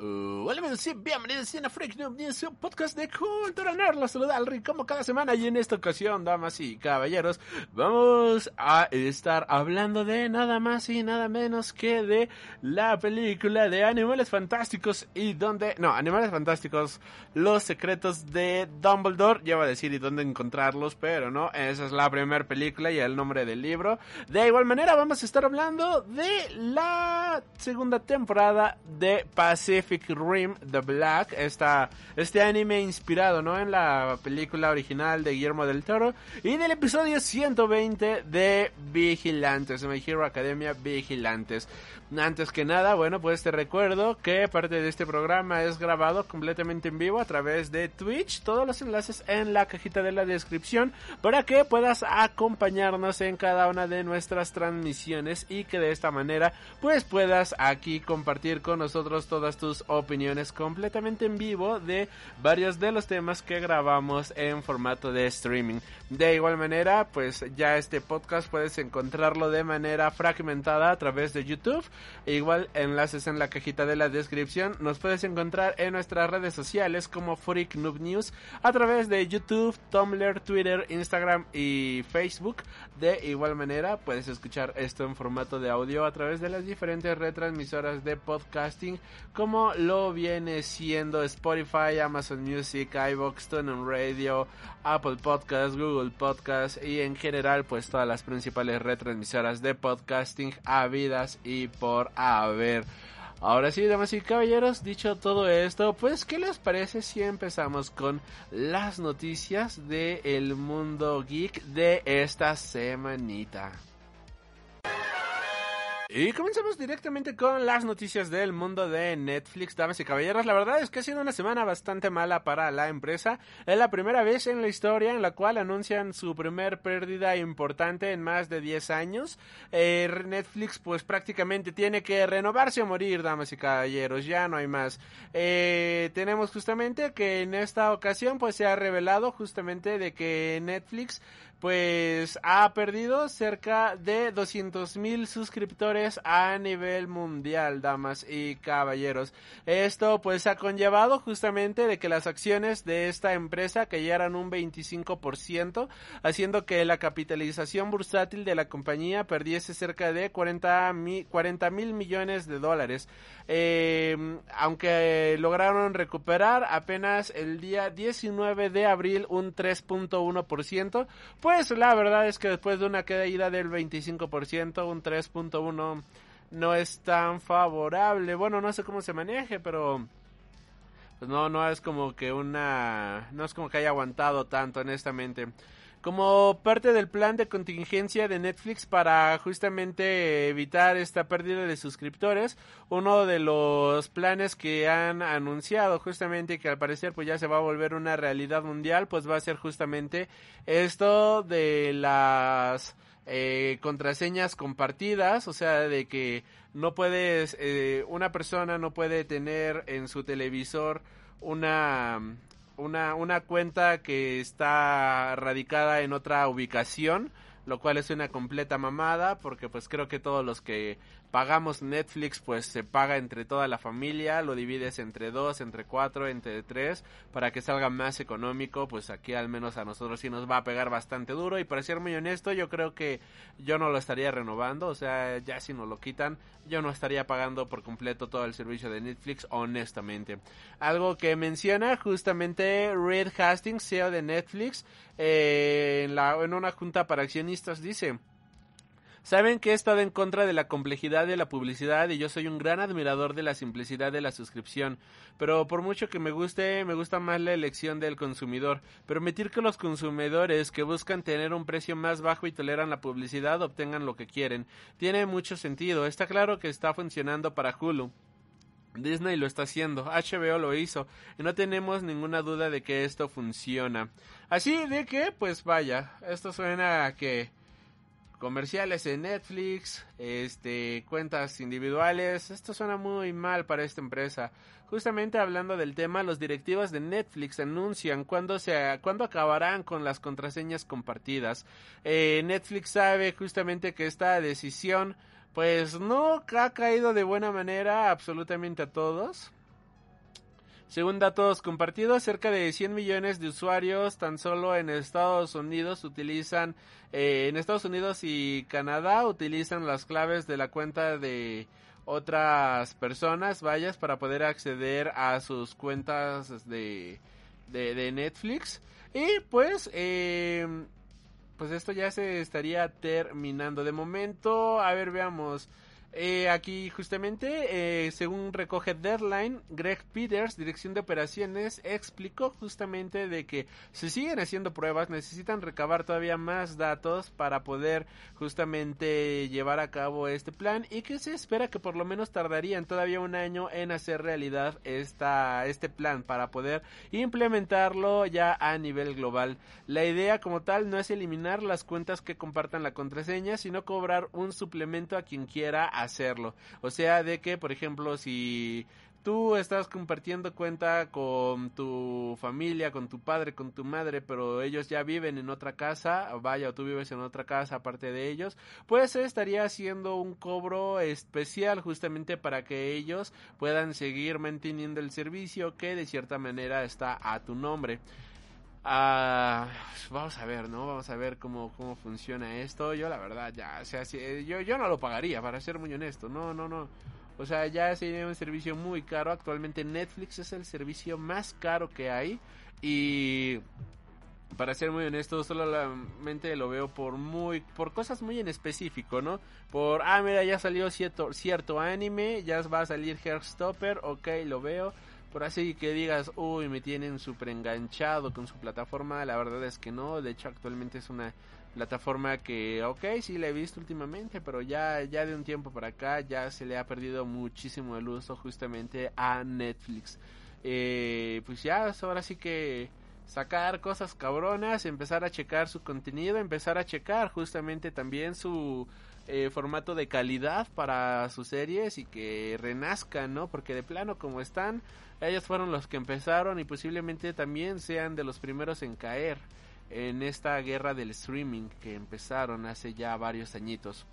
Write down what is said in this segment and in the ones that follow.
Uh, hola bienvenidos a Freak News, un podcast de Cultura Nerd. Los saluda al Rick como cada semana y en esta ocasión, damas y caballeros, vamos a estar hablando de nada más y nada menos que de la película de Animales Fantásticos y donde, no, Animales Fantásticos, los secretos de Dumbledore, ya voy a decir y dónde encontrarlos, pero no, esa es la primera película y el nombre del libro. De igual manera vamos a estar hablando de la segunda temporada de Pacific Rim The Black, esta, este anime inspirado ¿no? en la película original de Guillermo del Toro y del episodio 120 de Vigilantes, My Hero Academia Vigilantes. Antes que nada, bueno, pues te recuerdo que parte de este programa es grabado completamente en vivo a través de Twitch. Todos los enlaces en la cajita de la descripción para que puedas acompañarnos en cada una de nuestras transmisiones y que de esta manera pues puedas aquí compartir con nosotros todas tus opiniones completamente en vivo de varios de los temas que grabamos en formato de streaming. De igual manera, pues ya este podcast puedes encontrarlo de manera fragmentada a través de YouTube igual enlaces en la cajita de la descripción. Nos puedes encontrar en nuestras redes sociales como Freak Noob News a través de YouTube, Tumblr, Twitter, Instagram y Facebook. De igual manera puedes escuchar esto en formato de audio a través de las diferentes retransmisoras de podcasting como lo viene siendo Spotify, Amazon Music, iVoox, TuneIn Radio, Apple Podcasts, Google Podcasts y en general pues todas las principales retransmisoras de podcasting habidas y por haber. Ahora sí, damas y caballeros, dicho todo esto, pues ¿qué les parece si empezamos con las noticias del el mundo geek de esta semanita? Y comenzamos directamente con las noticias del mundo de Netflix, damas y caballeros. La verdad es que ha sido una semana bastante mala para la empresa. Es la primera vez en la historia en la cual anuncian su primer pérdida importante en más de 10 años. Eh, Netflix pues prácticamente tiene que renovarse o morir, damas y caballeros. Ya no hay más. Eh, tenemos justamente que en esta ocasión pues se ha revelado justamente de que Netflix pues ha perdido cerca de 200 mil suscriptores a nivel mundial, damas y caballeros. Esto pues ha conllevado justamente de que las acciones de esta empresa cayeran un 25%, haciendo que la capitalización bursátil de la compañía perdiese cerca de 40 mil millones de dólares. Eh, aunque lograron recuperar apenas el día 19 de abril un 3.1%, pues la verdad es que después de una caída del 25%, un 3.1 no es tan favorable. Bueno, no sé cómo se maneje, pero pues no no es como que una no es como que haya aguantado tanto honestamente. Como parte del plan de contingencia de Netflix para justamente evitar esta pérdida de suscriptores, uno de los planes que han anunciado justamente que al parecer pues ya se va a volver una realidad mundial, pues va a ser justamente esto de las eh, contraseñas compartidas, o sea, de que no puedes, eh, una persona no puede tener en su televisor una una, una cuenta que está radicada en otra ubicación, lo cual es una completa mamada porque pues creo que todos los que pagamos Netflix, pues se paga entre toda la familia, lo divides entre dos, entre cuatro, entre tres, para que salga más económico, pues aquí al menos a nosotros sí nos va a pegar bastante duro y para ser muy honesto, yo creo que yo no lo estaría renovando, o sea, ya si nos lo quitan, yo no estaría pagando por completo todo el servicio de Netflix, honestamente. Algo que menciona justamente Reed Hastings, CEO de Netflix, eh, en, la, en una junta para accionistas, dice, Saben que he estado en contra de la complejidad de la publicidad y yo soy un gran admirador de la simplicidad de la suscripción, pero por mucho que me guste, me gusta más la elección del consumidor. Permitir que los consumidores que buscan tener un precio más bajo y toleran la publicidad obtengan lo que quieren. Tiene mucho sentido. Está claro que está funcionando para Hulu. Disney lo está haciendo, HBO lo hizo, y no tenemos ninguna duda de que esto funciona. Así de que, pues vaya, esto suena a que comerciales en Netflix, este, cuentas individuales. Esto suena muy mal para esta empresa. Justamente hablando del tema, los directivos de Netflix anuncian cuándo, se, cuándo acabarán con las contraseñas compartidas. Eh, Netflix sabe justamente que esta decisión pues no ha caído de buena manera absolutamente a todos. Según datos compartidos, cerca de 100 millones de usuarios tan solo en Estados Unidos utilizan, eh, en Estados Unidos y Canadá utilizan las claves de la cuenta de otras personas, vayas, para poder acceder a sus cuentas de, de, Netflix. Y pues, eh, pues esto ya se estaría terminando. De momento, a ver, veamos. Eh, aquí justamente, eh, según recoge Deadline, Greg Peters, dirección de operaciones, explicó justamente de que se siguen haciendo pruebas, necesitan recabar todavía más datos para poder justamente llevar a cabo este plan y que se espera que por lo menos tardarían todavía un año en hacer realidad esta, este plan para poder implementarlo ya a nivel global. La idea como tal no es eliminar las cuentas que compartan la contraseña, sino cobrar un suplemento a quien quiera hacerlo. O sea, de que, por ejemplo, si tú estás compartiendo cuenta con tu familia, con tu padre, con tu madre, pero ellos ya viven en otra casa, vaya, o tú vives en otra casa aparte de ellos, pues estaría haciendo un cobro especial justamente para que ellos puedan seguir manteniendo el servicio que de cierta manera está a tu nombre. Ah, vamos a ver, ¿no? Vamos a ver cómo, cómo funciona esto. Yo la verdad ya, o sea, yo, yo no lo pagaría, para ser muy honesto. No, no, no. O sea, ya sería un servicio muy caro. Actualmente Netflix es el servicio más caro que hay. Y para ser muy honesto, solamente lo veo por muy por cosas muy en específico, ¿no? Por ah, mira, ya salió cierto cierto anime, ya va a salir Heartstopper, ok, lo veo por así que digas, uy, me tienen súper enganchado con su plataforma, la verdad es que no, de hecho actualmente es una plataforma que, ok, sí la he visto últimamente, pero ya, ya de un tiempo para acá ya se le ha perdido muchísimo el uso justamente a Netflix. Eh, pues ya, ahora sí que sacar cosas cabronas, empezar a checar su contenido, empezar a checar justamente también su eh, formato de calidad para sus series y que renazcan, ¿no? Porque de plano como están, ellos fueron los que empezaron y posiblemente también sean de los primeros en caer en esta guerra del streaming que empezaron hace ya varios añitos.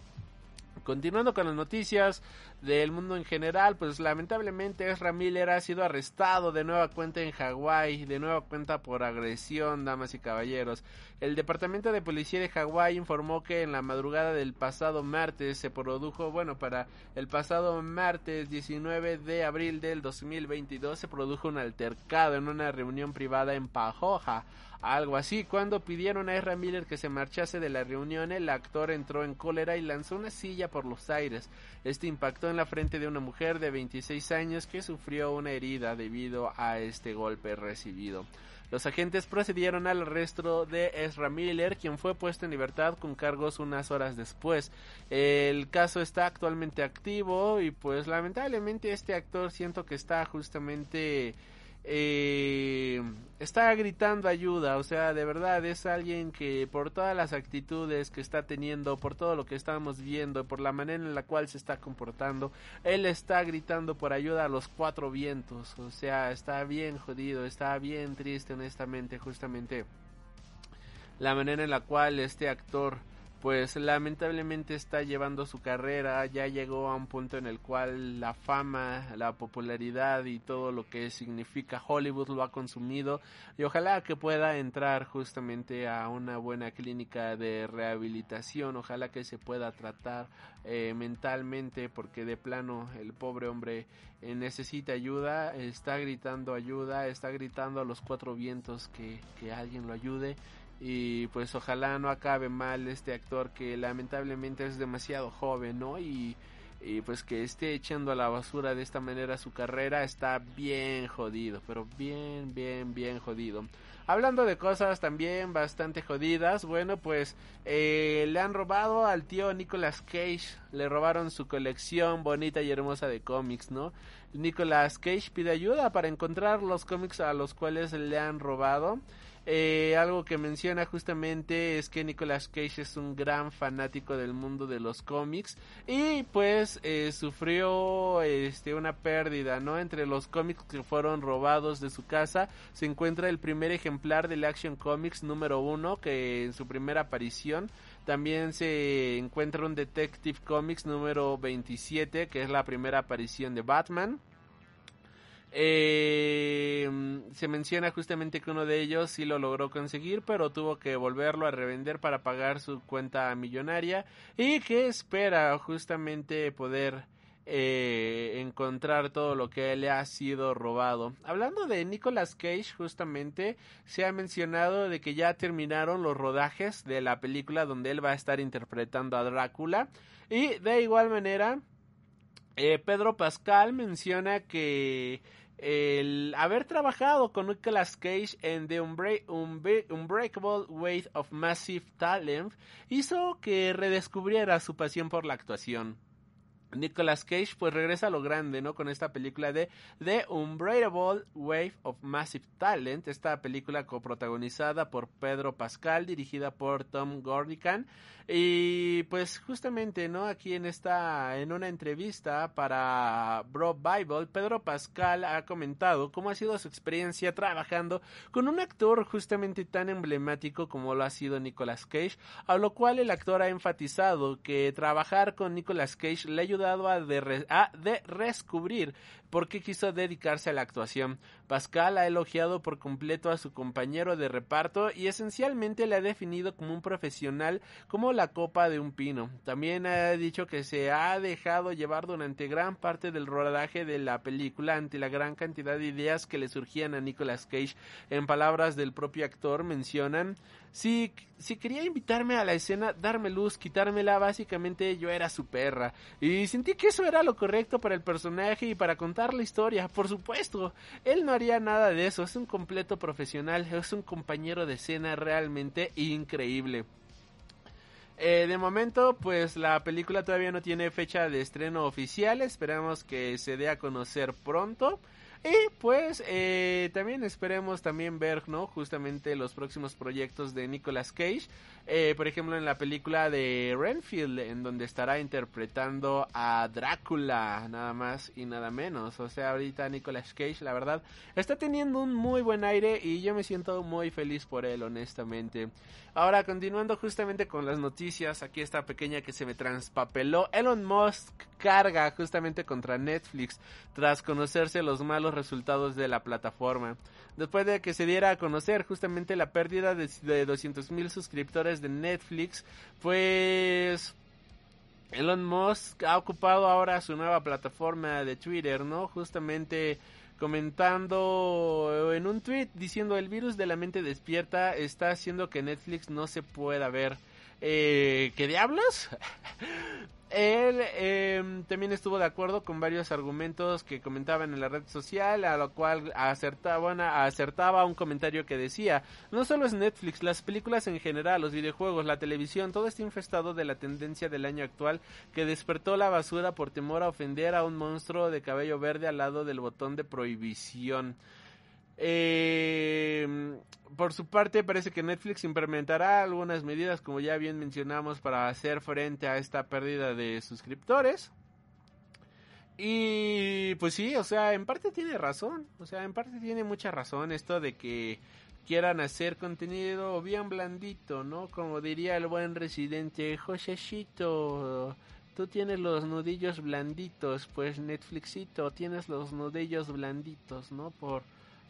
Continuando con las noticias del mundo en general, pues lamentablemente Ezra Miller ha sido arrestado de nueva cuenta en Hawái, de nueva cuenta por agresión, damas y caballeros. El Departamento de Policía de Hawái informó que en la madrugada del pasado martes se produjo, bueno, para el pasado martes 19 de abril del 2022 se produjo un altercado en una reunión privada en Pajoja algo así. Cuando pidieron a Ezra Miller que se marchase de la reunión, el actor entró en cólera y lanzó una silla por los aires. Este impactó en la frente de una mujer de 26 años que sufrió una herida debido a este golpe recibido. Los agentes procedieron al arresto de Ezra Miller, quien fue puesto en libertad con cargos unas horas después. El caso está actualmente activo y pues lamentablemente este actor siento que está justamente eh, está gritando ayuda, o sea, de verdad es alguien que por todas las actitudes que está teniendo, por todo lo que estamos viendo, por la manera en la cual se está comportando, él está gritando por ayuda a los cuatro vientos, o sea, está bien jodido, está bien triste honestamente, justamente la manera en la cual este actor pues lamentablemente está llevando su carrera, ya llegó a un punto en el cual la fama, la popularidad y todo lo que significa Hollywood lo ha consumido y ojalá que pueda entrar justamente a una buena clínica de rehabilitación, ojalá que se pueda tratar eh, mentalmente porque de plano el pobre hombre eh, necesita ayuda, está gritando ayuda, está gritando a los cuatro vientos que, que alguien lo ayude y pues ojalá no acabe mal este actor que lamentablemente es demasiado joven, ¿no? Y, y pues que esté echando a la basura de esta manera su carrera está bien jodido, pero bien, bien, bien jodido. Hablando de cosas también bastante jodidas, bueno, pues eh, le han robado al tío Nicolas Cage, le robaron su colección bonita y hermosa de cómics, ¿no? Nicolas Cage pide ayuda para encontrar los cómics a los cuales le han robado. Eh, algo que menciona justamente es que Nicolas Cage es un gran fanático del mundo de los cómics y pues eh, sufrió este una pérdida, ¿no? Entre los cómics que fueron robados de su casa se encuentra el primer ejemplar del Action Comics número uno que en su primera aparición también se encuentra un Detective Comics número 27 que es la primera aparición de Batman. Eh, se menciona justamente que uno de ellos sí lo logró conseguir, pero tuvo que volverlo a revender para pagar su cuenta millonaria y que espera justamente poder eh, encontrar todo lo que le ha sido robado. Hablando de Nicolas Cage, justamente se ha mencionado de que ya terminaron los rodajes de la película donde él va a estar interpretando a Drácula y de igual manera eh, Pedro Pascal menciona que el haber trabajado con Nicolas Cage en The Unbreakable Weight of Massive Talent hizo que redescubriera su pasión por la actuación. Nicolas Cage pues regresa a lo grande, ¿no? Con esta película de The Unbreakable Wave of Massive Talent, esta película coprotagonizada por Pedro Pascal, dirigida por Tom Gordican y pues justamente, ¿no? Aquí en esta en una entrevista para Bro Bible, Pedro Pascal ha comentado cómo ha sido su experiencia trabajando con un actor justamente tan emblemático como lo ha sido Nicolas Cage, a lo cual el actor ha enfatizado que trabajar con Nicolas Cage le ayuda a, de, a de descubrir por qué quiso dedicarse a la actuación. Pascal ha elogiado por completo a su compañero de reparto y esencialmente le ha definido como un profesional como la copa de un pino. También ha dicho que se ha dejado llevar durante gran parte del rodaje de la película ante la gran cantidad de ideas que le surgían a Nicolas Cage. En palabras del propio actor mencionan si, si quería invitarme a la escena, darme luz, quitármela, básicamente yo era su perra. Y sentí que eso era lo correcto para el personaje y para contar la historia. Por supuesto, él no haría nada de eso, es un completo profesional, es un compañero de escena realmente increíble. Eh, de momento, pues la película todavía no tiene fecha de estreno oficial, esperamos que se dé a conocer pronto. Y pues eh, también esperemos también ver, ¿no? Justamente los próximos proyectos de Nicolas Cage. Eh, por ejemplo, en la película de Renfield, en donde estará interpretando a Drácula, nada más y nada menos. O sea, ahorita Nicolas Cage, la verdad, está teniendo un muy buen aire y yo me siento muy feliz por él, honestamente. Ahora, continuando justamente con las noticias, aquí esta pequeña que se me transpapeló. Elon Musk carga justamente contra Netflix tras conocerse los malos resultados de la plataforma. Después de que se diera a conocer justamente la pérdida de, de 200 mil suscriptores de Netflix, pues Elon Musk ha ocupado ahora su nueva plataforma de Twitter, ¿no? Justamente comentando en un tweet diciendo el virus de la mente despierta está haciendo que Netflix no se pueda ver. Eh, ¿Qué diablos? Él eh, también estuvo de acuerdo con varios argumentos que comentaban en la red social, a lo cual acertaba, acertaba un comentario que decía, no solo es Netflix, las películas en general, los videojuegos, la televisión, todo está infestado de la tendencia del año actual que despertó la basura por temor a ofender a un monstruo de cabello verde al lado del botón de prohibición. Eh, por su parte, parece que Netflix implementará algunas medidas, como ya bien mencionamos, para hacer frente a esta pérdida de suscriptores. Y pues sí, o sea, en parte tiene razón, o sea, en parte tiene mucha razón esto de que quieran hacer contenido bien blandito, ¿no? Como diría el buen residente, Josecito, tú tienes los nudillos blanditos, pues Netflixito, tienes los nudillos blanditos, ¿no? Por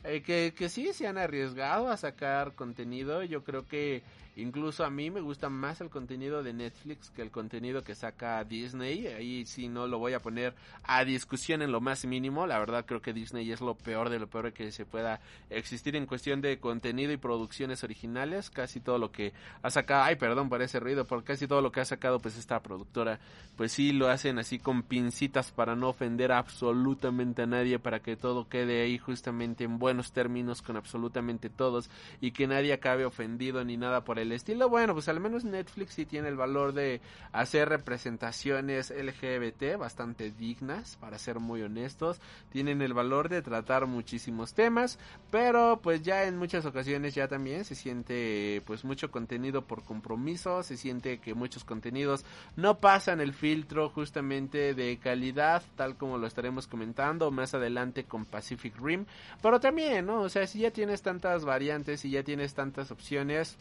eh, que, que sí se han arriesgado a sacar contenido, yo creo que Incluso a mí me gusta más el contenido de Netflix que el contenido que saca Disney. Ahí sí no lo voy a poner a discusión en lo más mínimo. La verdad creo que Disney es lo peor de lo peor que se pueda existir en cuestión de contenido y producciones originales. Casi todo lo que ha sacado, ay perdón por ese ruido, por casi todo lo que ha sacado pues esta productora, pues sí lo hacen así con pincitas para no ofender absolutamente a nadie, para que todo quede ahí justamente en buenos términos con absolutamente todos y que nadie acabe ofendido ni nada por el el estilo, bueno, pues al menos Netflix sí tiene el valor de hacer representaciones LGBT bastante dignas, para ser muy honestos. Tienen el valor de tratar muchísimos temas, pero pues ya en muchas ocasiones ya también se siente pues mucho contenido por compromiso, se siente que muchos contenidos no pasan el filtro justamente de calidad, tal como lo estaremos comentando más adelante con Pacific Rim, pero también, ¿no? O sea, si ya tienes tantas variantes y ya tienes tantas opciones,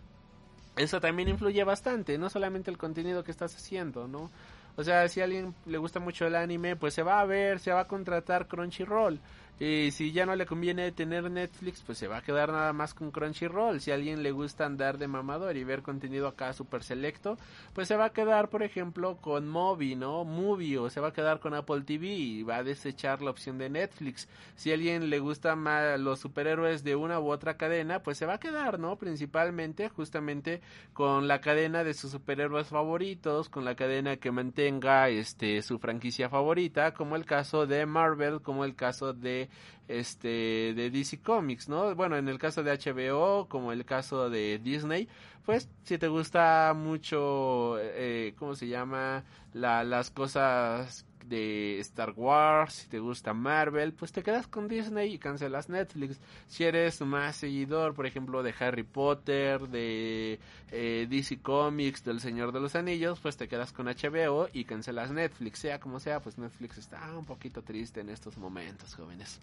eso también influye bastante, no solamente el contenido que estás haciendo, ¿no? O sea, si a alguien le gusta mucho el anime, pues se va a ver, se va a contratar Crunchyroll. Y si ya no le conviene tener Netflix, pues se va a quedar nada más con Crunchyroll. Si a alguien le gusta andar de mamador y ver contenido acá súper selecto, pues se va a quedar, por ejemplo, con Mobi, ¿no? Movie o se va a quedar con Apple TV y va a desechar la opción de Netflix. Si a alguien le gusta más los superhéroes de una u otra cadena, pues se va a quedar, ¿no? Principalmente, justamente con la cadena de sus superhéroes favoritos, con la cadena que mantenga este su franquicia favorita, como el caso de Marvel, como el caso de este de DC Comics, ¿no? Bueno, en el caso de HBO, como el caso de Disney, pues si te gusta mucho, eh, ¿cómo se llama? La, las cosas de Star Wars, si te gusta Marvel, pues te quedas con Disney y cancelas Netflix. Si eres más seguidor, por ejemplo, de Harry Potter, de eh, DC Comics, del Señor de los Anillos, pues te quedas con HBO y cancelas Netflix. Sea como sea, pues Netflix está un poquito triste en estos momentos, jóvenes.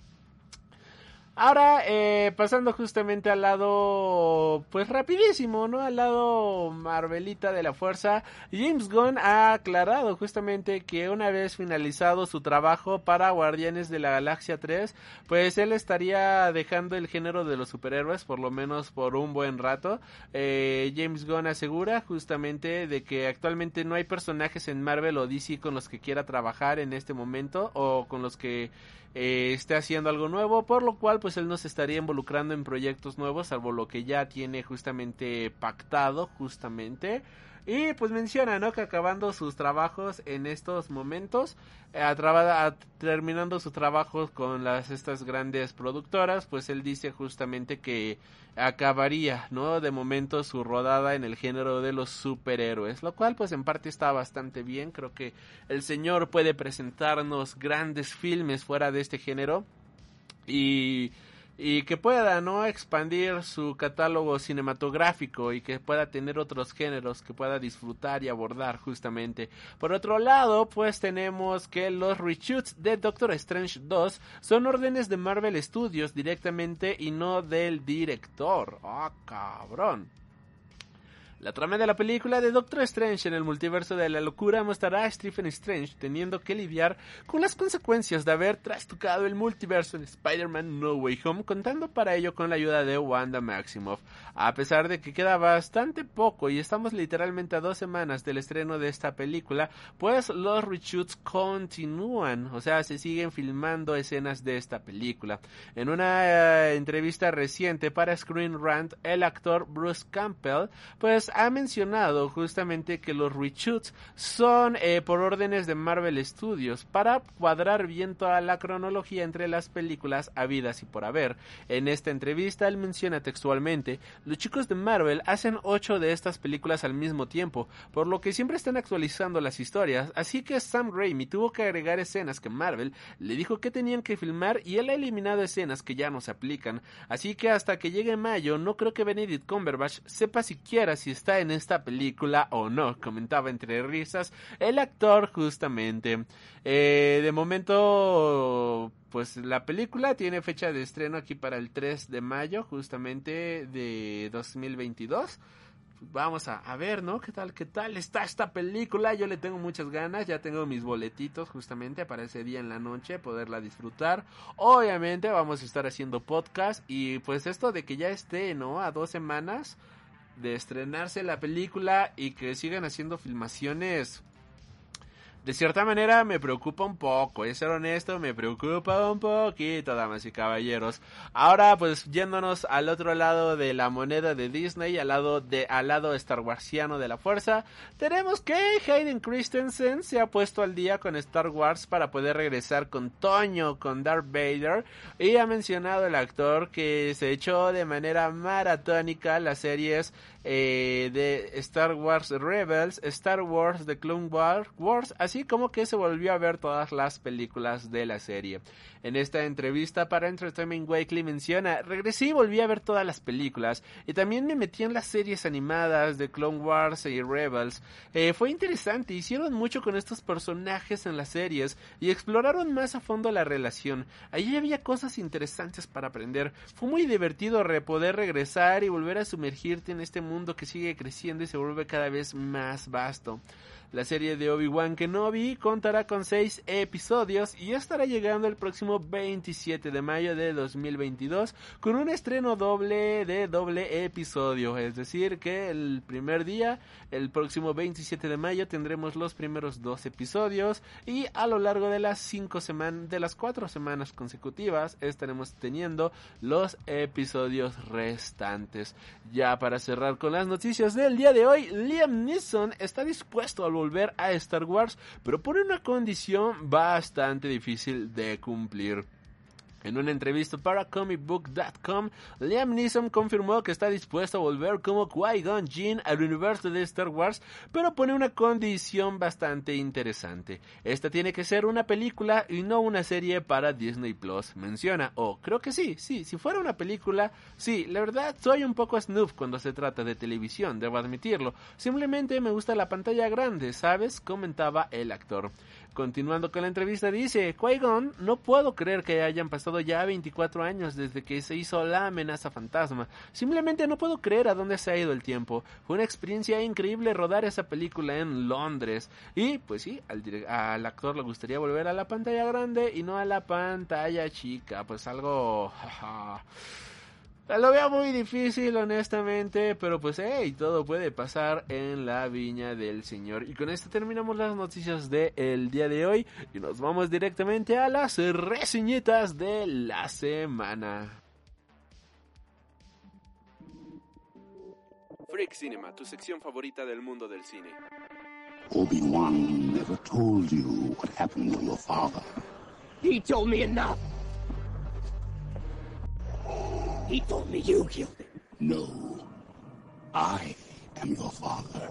Ahora, eh, pasando justamente al lado, pues rapidísimo, ¿no? Al lado Marvelita de la Fuerza, James Gunn ha aclarado justamente que una vez finalizado su trabajo para Guardianes de la Galaxia 3, pues él estaría dejando el género de los superhéroes, por lo menos por un buen rato. Eh, James Gunn asegura justamente de que actualmente no hay personajes en Marvel o DC con los que quiera trabajar en este momento o con los que eh, esté haciendo algo nuevo, por lo cual pues él no se estaría involucrando en proyectos nuevos, salvo lo que ya tiene justamente pactado, justamente. Y pues menciona, ¿no? Que acabando sus trabajos en estos momentos, eh, terminando sus trabajos con las estas grandes productoras, pues él dice justamente que acabaría, ¿no? De momento su rodada en el género de los superhéroes, lo cual pues en parte está bastante bien, creo que el señor puede presentarnos grandes filmes fuera de este género y y que pueda no expandir su catálogo cinematográfico y que pueda tener otros géneros que pueda disfrutar y abordar justamente. Por otro lado, pues tenemos que los reshoots de Doctor Strange 2 son órdenes de Marvel Studios directamente y no del director. Ah, cabrón. La trama de la película de Doctor Strange en el multiverso de la locura mostrará a Stephen Strange teniendo que lidiar con las consecuencias de haber trastocado el multiverso en Spider-Man No Way Home, contando para ello con la ayuda de Wanda Maximoff. A pesar de que queda bastante poco y estamos literalmente a dos semanas del estreno de esta película, pues los reshoots continúan, o sea, se siguen filmando escenas de esta película. En una eh, entrevista reciente para Screen Rant, el actor Bruce Campbell, pues ha mencionado justamente que los reshoots son eh, por órdenes de Marvel Studios para cuadrar bien toda la cronología entre las películas habidas y por haber. En esta entrevista él menciona textualmente, los chicos de Marvel hacen ocho de estas películas al mismo tiempo, por lo que siempre están actualizando las historias, así que Sam Raimi tuvo que agregar escenas que Marvel le dijo que tenían que filmar y él ha eliminado escenas que ya no se aplican, así que hasta que llegue mayo no creo que Benedict Cumberbatch sepa siquiera si está en esta película o no, comentaba entre risas el actor justamente. Eh, de momento, pues la película tiene fecha de estreno aquí para el 3 de mayo justamente de 2022 vamos a, a, ver, ¿no? ¿Qué tal, qué tal está esta película? Yo le tengo muchas ganas, ya tengo mis boletitos justamente para ese día en la noche, poderla disfrutar. Obviamente vamos a estar haciendo podcast y pues esto de que ya esté, ¿no? A dos semanas de estrenarse la película y que sigan haciendo filmaciones de cierta manera me preocupa un poco, es ser honesto, me preocupa un poquito, damas y caballeros. Ahora, pues yéndonos al otro lado de la moneda de Disney, al lado de al lado Star Warsiano de la fuerza, tenemos que Hayden Christensen se ha puesto al día con Star Wars para poder regresar con Toño, con Darth Vader, y ha mencionado el actor que se echó de manera maratónica las series eh, de Star Wars Rebels, Star Wars The Clone Wars, así como que se volvió a ver todas las películas de la serie. En esta entrevista para Entertainment Weekly menciona, regresé y volví a ver todas las películas y también me metí en las series animadas de Clone Wars y Rebels. Eh, fue interesante, hicieron mucho con estos personajes en las series y exploraron más a fondo la relación. Allí había cosas interesantes para aprender. Fue muy divertido poder regresar y volver a sumergirte en este mundo que sigue creciendo y se vuelve cada vez más vasto. La serie de Obi-Wan Kenobi contará con seis episodios y estará llegando el próximo 27 de mayo de 2022 con un estreno doble de doble episodio. Es decir, que el primer día, el próximo 27 de mayo, tendremos los primeros dos episodios y a lo largo de las cinco semanas, de las cuatro semanas consecutivas, estaremos teniendo los episodios restantes. Ya para cerrar con las noticias del día de hoy, Liam Neeson está dispuesto a volver a Star Wars, pero por una condición bastante difícil de cumplir. En una entrevista para comicbook.com, Liam Neeson confirmó que está dispuesto a volver como Qui-Gon Jinn al universo de Star Wars, pero pone una condición bastante interesante. Esta tiene que ser una película y no una serie para Disney Plus. Menciona, o oh, creo que sí, sí, si fuera una película, sí, la verdad soy un poco snoop cuando se trata de televisión, debo admitirlo. Simplemente me gusta la pantalla grande, ¿sabes? comentaba el actor. Continuando con la entrevista dice, Qui-Gon, no puedo creer que hayan pasado ya 24 años desde que se hizo la amenaza fantasma. Simplemente no puedo creer a dónde se ha ido el tiempo. Fue una experiencia increíble rodar esa película en Londres. Y pues sí, al, al actor le gustaría volver a la pantalla grande y no a la pantalla chica. Pues algo... Lo veo muy difícil, honestamente, pero pues, hey, todo puede pasar en la viña del Señor. Y con esto terminamos las noticias del día de hoy y nos vamos directamente a las reseñitas de la semana. Freak Cinema, tu sección favorita del mundo del cine. Obi-Wan never told you what happened to your father. He told me enough. He told me you killed him. No. I am your father.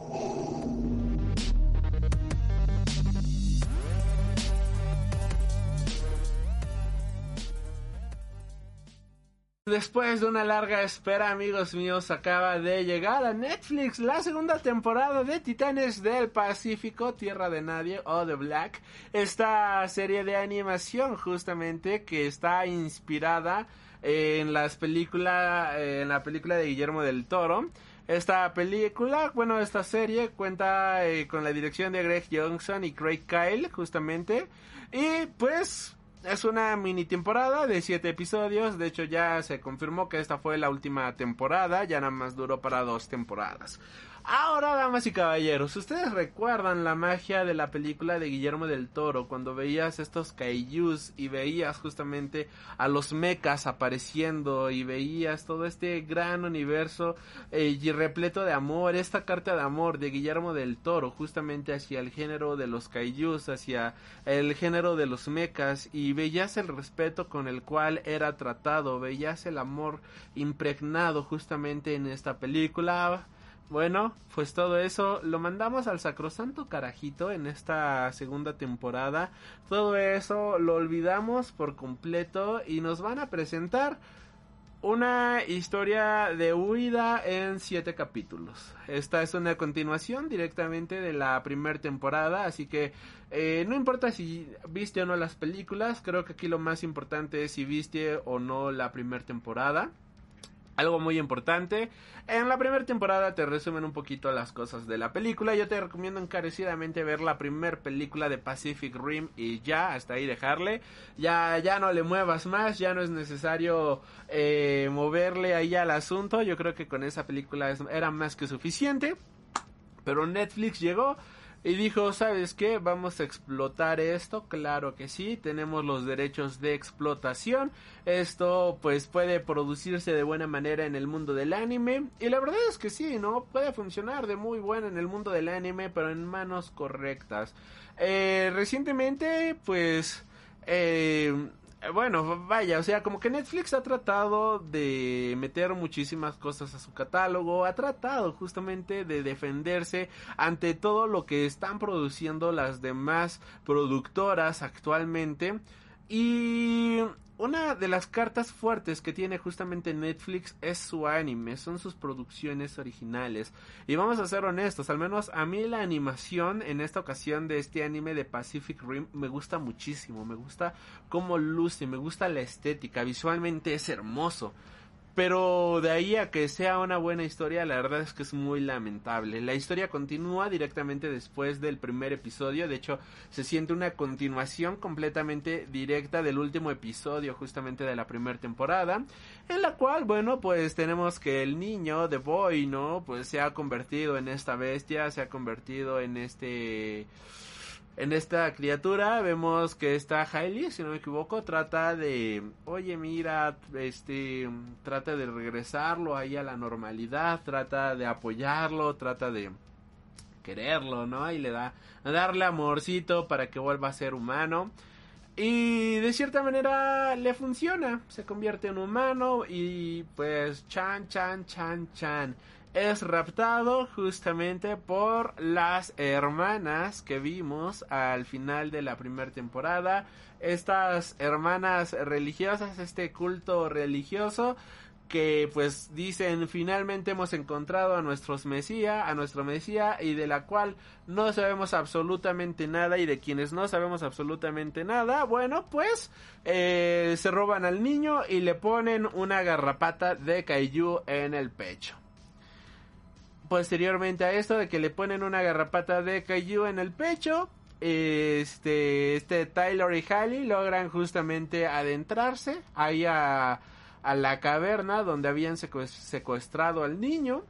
Después de una larga espera, amigos míos, acaba de llegar a Netflix la segunda temporada de Titanes del Pacífico, Tierra de Nadie o The Black. Esta serie de animación justamente que está inspirada en las películas, en la película de Guillermo del Toro. Esta película, bueno, esta serie cuenta eh, con la dirección de Greg Johnson y Craig Kyle, justamente. Y pues es una mini temporada de siete episodios. De hecho, ya se confirmó que esta fue la última temporada. Ya nada más duró para dos temporadas. Ahora, damas y caballeros, ¿ustedes recuerdan la magia de la película de Guillermo del Toro cuando veías estos kaijus y veías justamente a los mechas apareciendo y veías todo este gran universo eh, y repleto de amor, esta carta de amor de Guillermo del Toro justamente hacia el género de los kaijus, hacia el género de los mechas y veías el respeto con el cual era tratado, veías el amor impregnado justamente en esta película bueno, pues todo eso lo mandamos al sacrosanto carajito en esta segunda temporada. Todo eso lo olvidamos por completo y nos van a presentar una historia de huida en siete capítulos. Esta es una continuación directamente de la primera temporada, así que eh, no importa si viste o no las películas, creo que aquí lo más importante es si viste o no la primera temporada. Algo muy importante, en la primera temporada te resumen un poquito las cosas de la película. Yo te recomiendo encarecidamente ver la primera película de Pacific Rim y ya, hasta ahí dejarle. Ya, ya no le muevas más, ya no es necesario eh, moverle ahí al asunto. Yo creo que con esa película era más que suficiente. Pero Netflix llegó y dijo, ¿sabes qué? Vamos a explotar esto, claro que sí, tenemos los derechos de explotación, esto pues puede producirse de buena manera en el mundo del anime y la verdad es que sí, ¿no? Puede funcionar de muy buena en el mundo del anime, pero en manos correctas. Eh, recientemente pues... Eh, bueno, vaya, o sea, como que Netflix ha tratado de meter muchísimas cosas a su catálogo, ha tratado justamente de defenderse ante todo lo que están produciendo las demás productoras actualmente. Y una de las cartas fuertes que tiene justamente Netflix es su anime, son sus producciones originales. Y vamos a ser honestos, al menos a mí la animación en esta ocasión de este anime de Pacific Rim me gusta muchísimo, me gusta cómo luce, me gusta la estética, visualmente es hermoso. Pero de ahí a que sea una buena historia, la verdad es que es muy lamentable. La historia continúa directamente después del primer episodio. De hecho, se siente una continuación completamente directa del último episodio, justamente de la primera temporada. En la cual, bueno, pues tenemos que el niño, The Boy, ¿no? Pues se ha convertido en esta bestia, se ha convertido en este en esta criatura vemos que está Hailey, si no me equivoco, trata de, oye, mira, este, trata de regresarlo ahí a la normalidad, trata de apoyarlo, trata de quererlo, ¿no? Y le da, darle amorcito para que vuelva a ser humano. Y de cierta manera le funciona, se convierte en humano y pues chan, chan, chan, chan es raptado justamente por las hermanas que vimos al final de la primera temporada. Estas hermanas religiosas, este culto religioso que pues dicen finalmente hemos encontrado a nuestros mesías, a nuestro mesía y de la cual no sabemos absolutamente nada y de quienes no sabemos absolutamente nada, bueno pues eh, se roban al niño y le ponen una garrapata de kaiju en el pecho posteriormente a esto de que le ponen una garrapata de Kaiju en el pecho, este, este Tyler y Halley logran justamente adentrarse ahí a, la caverna donde habían secuestrado al niño,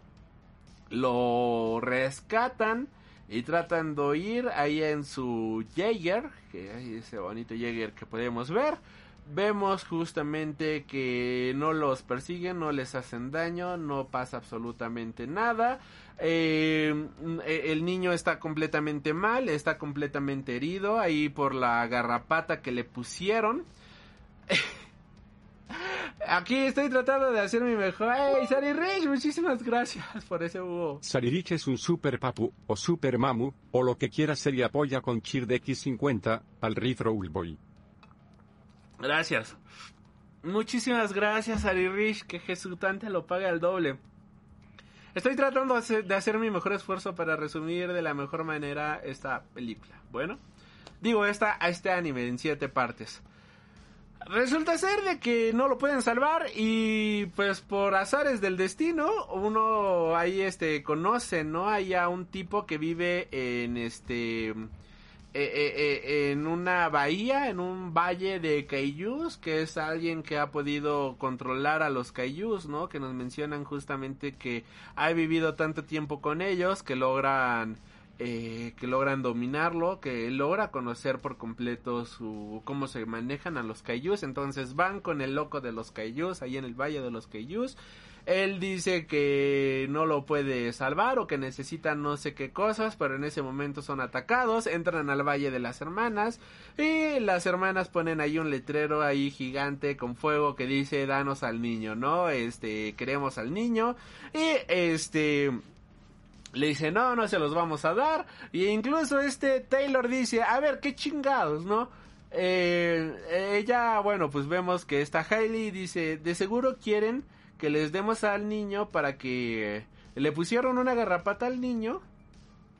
lo rescatan y tratan de ir ahí en su Jaeger, que es ese bonito Jaeger que podemos ver, vemos justamente que no los persiguen, no les hacen daño, no pasa absolutamente nada. Eh, el niño está completamente mal, está completamente herido ahí por la garrapata que le pusieron. Aquí estoy tratando de hacer mi mejor. ¡Hey, Sari Rich! Muchísimas gracias por ese Hugo. Saririch es un super papu, o super mamu, o lo que quiera ser y apoya con cheer de X50 al Riff Boy. Gracias. Muchísimas gracias, Ari Rich, que Jesutante lo pague al doble. Estoy tratando de hacer mi mejor esfuerzo para resumir de la mejor manera esta película. Bueno, digo esta a este anime en siete partes. Resulta ser de que no lo pueden salvar y pues por azares del destino uno ahí este conoce, ¿no? Hay a un tipo que vive en este eh, eh, eh, en una bahía, en un valle de kaijus, que es alguien que ha podido controlar a los kaijus, ¿no? Que nos mencionan justamente que ha vivido tanto tiempo con ellos que logran que logran dominarlo, que logra conocer por completo su cómo se manejan a los kaijus, entonces van con el loco de los kaijus ahí en el valle de los kaijus él dice que no lo puede salvar o que necesita no sé qué cosas, pero en ese momento son atacados, entran al Valle de las Hermanas y las hermanas ponen ahí un letrero ahí gigante con fuego que dice danos al niño, ¿no? Este, queremos al niño y este le dice, no, no se los vamos a dar. Y incluso este Taylor dice, a ver, qué chingados, ¿no? Eh, ella, bueno, pues vemos que esta Hailey dice, de seguro quieren que les demos al niño para que le pusieron una garrapata al niño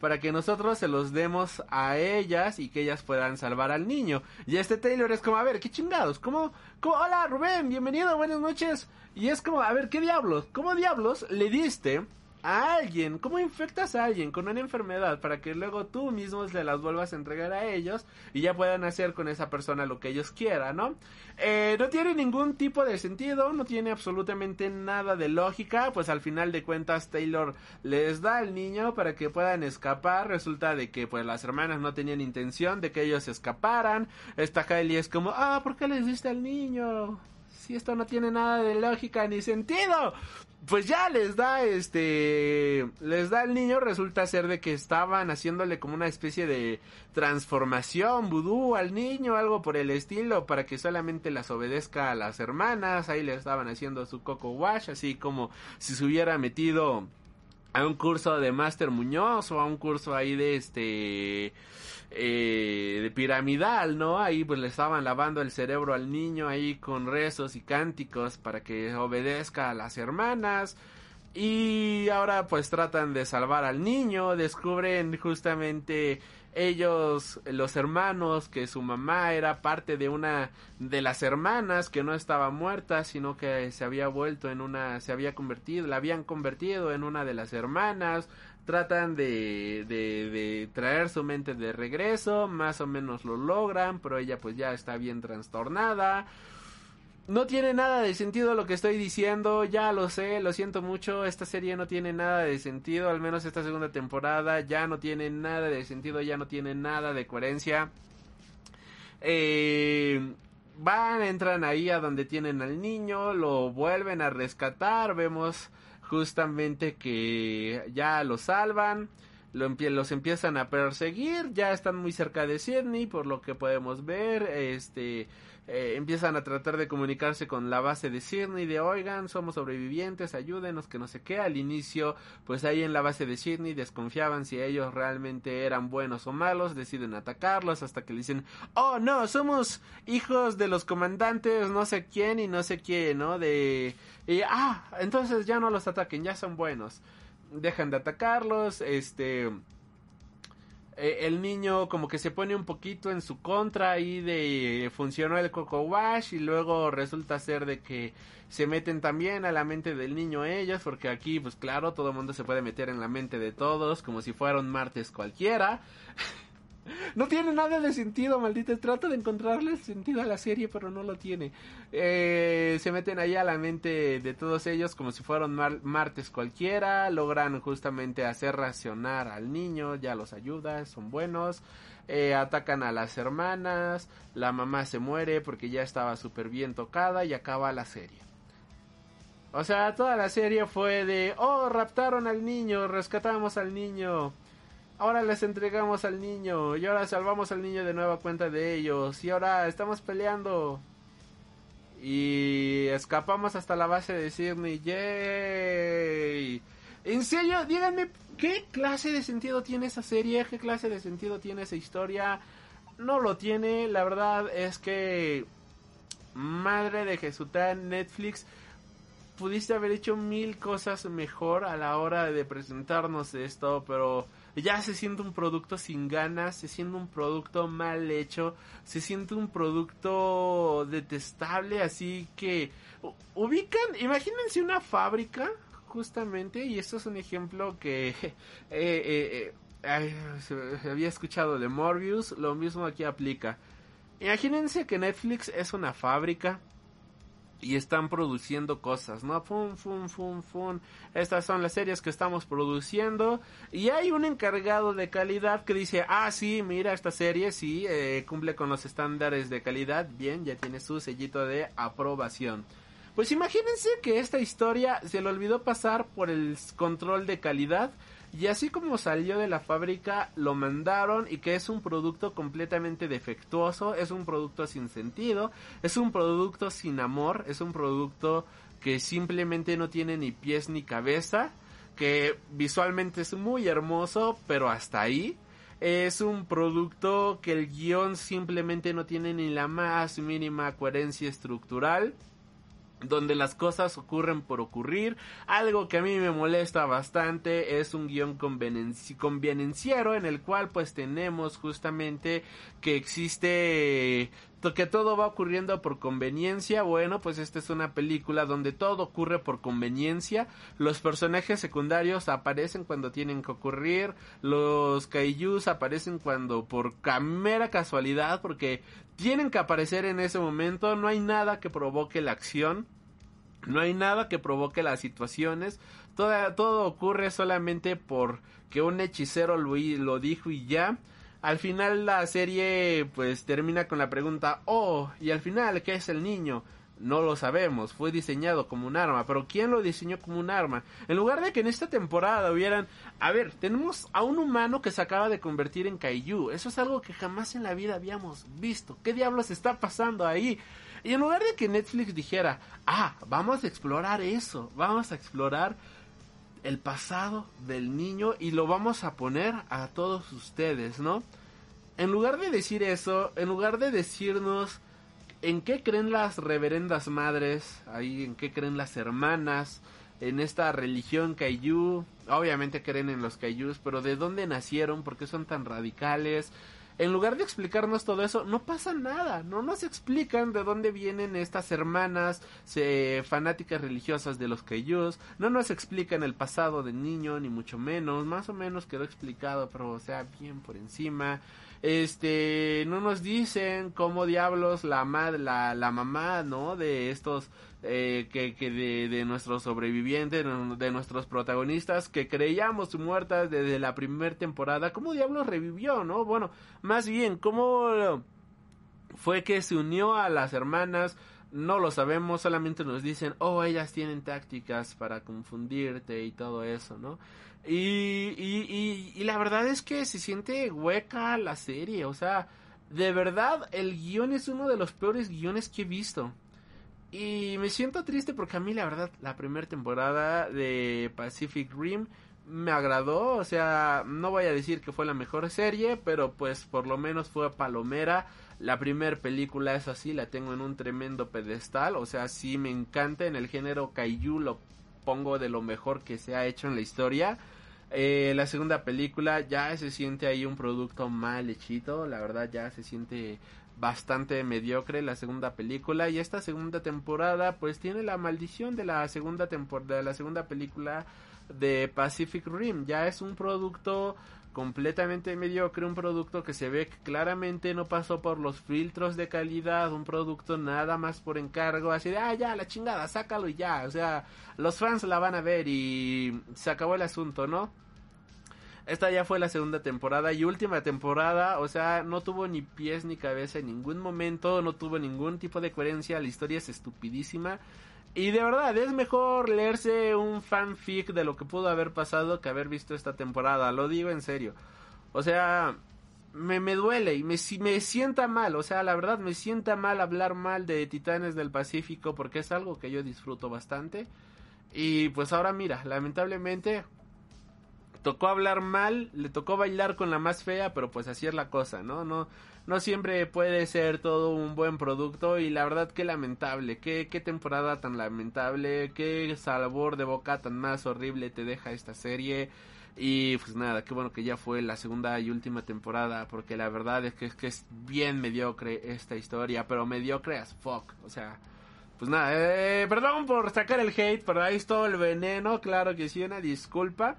para que nosotros se los demos a ellas y que ellas puedan salvar al niño. Y este Taylor es como, a ver, qué chingados, ¿cómo, cómo, hola Rubén, bienvenido, buenas noches. Y es como, a ver, ¿qué diablos? ¿Cómo diablos le diste a alguien? ¿Cómo infectas a alguien con una enfermedad para que luego tú mismo se las vuelvas a entregar a ellos y ya puedan hacer con esa persona lo que ellos quieran, ¿no? Eh, no tiene ningún tipo de sentido, no tiene absolutamente nada de lógica, pues al final de cuentas Taylor les da al niño para que puedan escapar, resulta de que pues las hermanas no tenían intención de que ellos escaparan, esta Kylie es como, ah, ¿por qué les diste al niño? Si esto no tiene nada de lógica ni sentido pues ya les da este les da el niño resulta ser de que estaban haciéndole como una especie de transformación vudú al niño algo por el estilo para que solamente las obedezca a las hermanas ahí le estaban haciendo su coco wash así como si se hubiera metido a un curso de Master Muñoz o a un curso ahí de este eh, de piramidal, ¿no? Ahí pues le estaban lavando el cerebro al niño ahí con rezos y cánticos para que obedezca a las hermanas. Y ahora pues tratan de salvar al niño, descubren justamente ellos, los hermanos, que su mamá era parte de una de las hermanas que no estaba muerta, sino que se había vuelto en una, se había convertido, la habían convertido en una de las hermanas, tratan de, de, de, traer su mente de regreso, más o menos lo logran, pero ella pues ya está bien trastornada. No tiene nada de sentido lo que estoy diciendo, ya lo sé, lo siento mucho, esta serie no tiene nada de sentido, al menos esta segunda temporada ya no tiene nada de sentido, ya no tiene nada de coherencia. Eh, van, entran ahí a donde tienen al niño, lo vuelven a rescatar, vemos justamente que ya lo salvan, los empiezan a perseguir, ya están muy cerca de Sydney, por lo que podemos ver, este, eh, empiezan a tratar de comunicarse con la base de Sydney, de oigan, somos sobrevivientes, ayúdenos, que no sé qué, al inicio, pues ahí en la base de Sydney desconfiaban si ellos realmente eran buenos o malos, deciden atacarlos hasta que le dicen, oh no, somos hijos de los comandantes, no sé quién y no sé quién, ¿no? De y, ah, entonces ya no los ataquen, ya son buenos. Dejan de atacarlos, este... Eh, el niño como que se pone un poquito en su contra y de funcionó el Coco Wash y luego resulta ser de que se meten también a la mente del niño ellos porque aquí pues claro todo el mundo se puede meter en la mente de todos como si fuera un martes cualquiera No tiene nada de sentido, maldita. Trato de encontrarle sentido a la serie, pero no lo tiene. Eh, se meten ahí a la mente de todos ellos como si fueran martes cualquiera. Logran justamente hacer racionar al niño, ya los ayuda, son buenos. Eh, atacan a las hermanas. La mamá se muere porque ya estaba súper bien tocada y acaba la serie. O sea, toda la serie fue de, oh, raptaron al niño, rescatamos al niño ahora les entregamos al niño y ahora salvamos al niño de nueva cuenta de ellos y ahora estamos peleando y escapamos hasta la base de Sydney. ¡Yay! En serio, díganme, ¿qué clase de sentido tiene esa serie? ¿Qué clase de sentido tiene esa historia? No lo tiene, la verdad es que... Madre de Jesután, Netflix, pudiste haber hecho mil cosas mejor a la hora de presentarnos esto, pero ya se siente un producto sin ganas, se siente un producto mal hecho, se siente un producto detestable, así que ubican, imagínense una fábrica justamente, y esto es un ejemplo que eh, eh, eh, había escuchado de Morbius, lo mismo aquí aplica. Imagínense que Netflix es una fábrica y están produciendo cosas, ¿no? Fum, fum, fum, fum. Estas son las series que estamos produciendo. Y hay un encargado de calidad que dice, ah, sí, mira, esta serie sí eh, cumple con los estándares de calidad. Bien, ya tiene su sellito de aprobación. Pues imagínense que esta historia se le olvidó pasar por el control de calidad y así como salió de la fábrica, lo mandaron y que es un producto completamente defectuoso, es un producto sin sentido, es un producto sin amor, es un producto que simplemente no tiene ni pies ni cabeza, que visualmente es muy hermoso, pero hasta ahí. es un producto que el guion simplemente no tiene ni la más mínima coherencia estructural donde las cosas ocurren por ocurrir. Algo que a mí me molesta bastante es un guion convenenci convenenciero en el cual pues tenemos justamente que existe que todo va ocurriendo por conveniencia. Bueno, pues esta es una película donde todo ocurre por conveniencia. Los personajes secundarios aparecen cuando tienen que ocurrir. Los kaijus aparecen cuando por mera casualidad porque tienen que aparecer en ese momento. No hay nada que provoque la acción. No hay nada que provoque las situaciones. Todo, todo ocurre solamente porque un hechicero lo, lo dijo y ya. Al final la serie pues termina con la pregunta, oh, y al final, ¿qué es el niño? No lo sabemos, fue diseñado como un arma, pero ¿quién lo diseñó como un arma? En lugar de que en esta temporada hubieran, a ver, tenemos a un humano que se acaba de convertir en Kaiju, eso es algo que jamás en la vida habíamos visto, ¿qué diablos está pasando ahí? Y en lugar de que Netflix dijera, ah, vamos a explorar eso, vamos a explorar el pasado del niño y lo vamos a poner a todos ustedes, ¿no? En lugar de decir eso, en lugar de decirnos en qué creen las reverendas madres, ahí en qué creen las hermanas, en esta religión kaiju, obviamente creen en los kaijus, pero de dónde nacieron, por qué son tan radicales, en lugar de explicarnos todo eso, no pasa nada, no nos explican de dónde vienen estas hermanas fanáticas religiosas de los Kaijus, no nos explican el pasado del niño, ni mucho menos, más o menos quedó explicado, pero o sea, bien por encima. Este, no nos dicen cómo diablos la, la, la mamá, ¿no? De estos eh, que, de, nuestros sobrevivientes, de nuestros protagonistas que creíamos muertas desde la primera temporada, ¿cómo diablos revivió, no? Bueno, más bien, ¿cómo fue que se unió a las hermanas? No lo sabemos, solamente nos dicen, oh, ellas tienen tácticas para confundirte y todo eso, ¿no? Y, y la verdad es que se siente hueca la serie, o sea, de verdad el guion es uno de los peores guiones que he visto. Y me siento triste porque a mí la verdad la primera temporada de Pacific Rim me agradó, o sea, no voy a decir que fue la mejor serie, pero pues por lo menos fue palomera. La primera película es así, la tengo en un tremendo pedestal, o sea, sí me encanta en el género kaiju, lo pongo de lo mejor que se ha hecho en la historia. Eh, la segunda película ya se siente ahí un producto mal hechito, la verdad ya se siente bastante mediocre la segunda película y esta segunda temporada pues tiene la maldición de la segunda temporada de la segunda película de Pacific Rim. Ya es un producto completamente mediocre un producto que se ve que claramente no pasó por los filtros de calidad un producto nada más por encargo así de ah ya la chingada sácalo y ya o sea los fans la van a ver y se acabó el asunto no esta ya fue la segunda temporada y última temporada, o sea, no tuvo ni pies ni cabeza en ningún momento, no tuvo ningún tipo de coherencia, la historia es estupidísima. Y de verdad, es mejor leerse un fanfic de lo que pudo haber pasado que haber visto esta temporada, lo digo en serio. O sea, me, me duele y me, me sienta mal, o sea, la verdad me sienta mal hablar mal de Titanes del Pacífico porque es algo que yo disfruto bastante. Y pues ahora mira, lamentablemente tocó hablar mal, le tocó bailar con la más fea, pero pues así es la cosa, ¿no? No, no siempre puede ser todo un buen producto y la verdad que lamentable, qué, qué temporada tan lamentable, qué sabor de boca tan más horrible te deja esta serie. Y pues nada, qué bueno que ya fue la segunda y última temporada, porque la verdad es que, es que es bien mediocre esta historia, pero mediocre as fuck, o sea, pues nada, eh, perdón por sacar el hate, pero ahí está el veneno, claro que sí, una disculpa.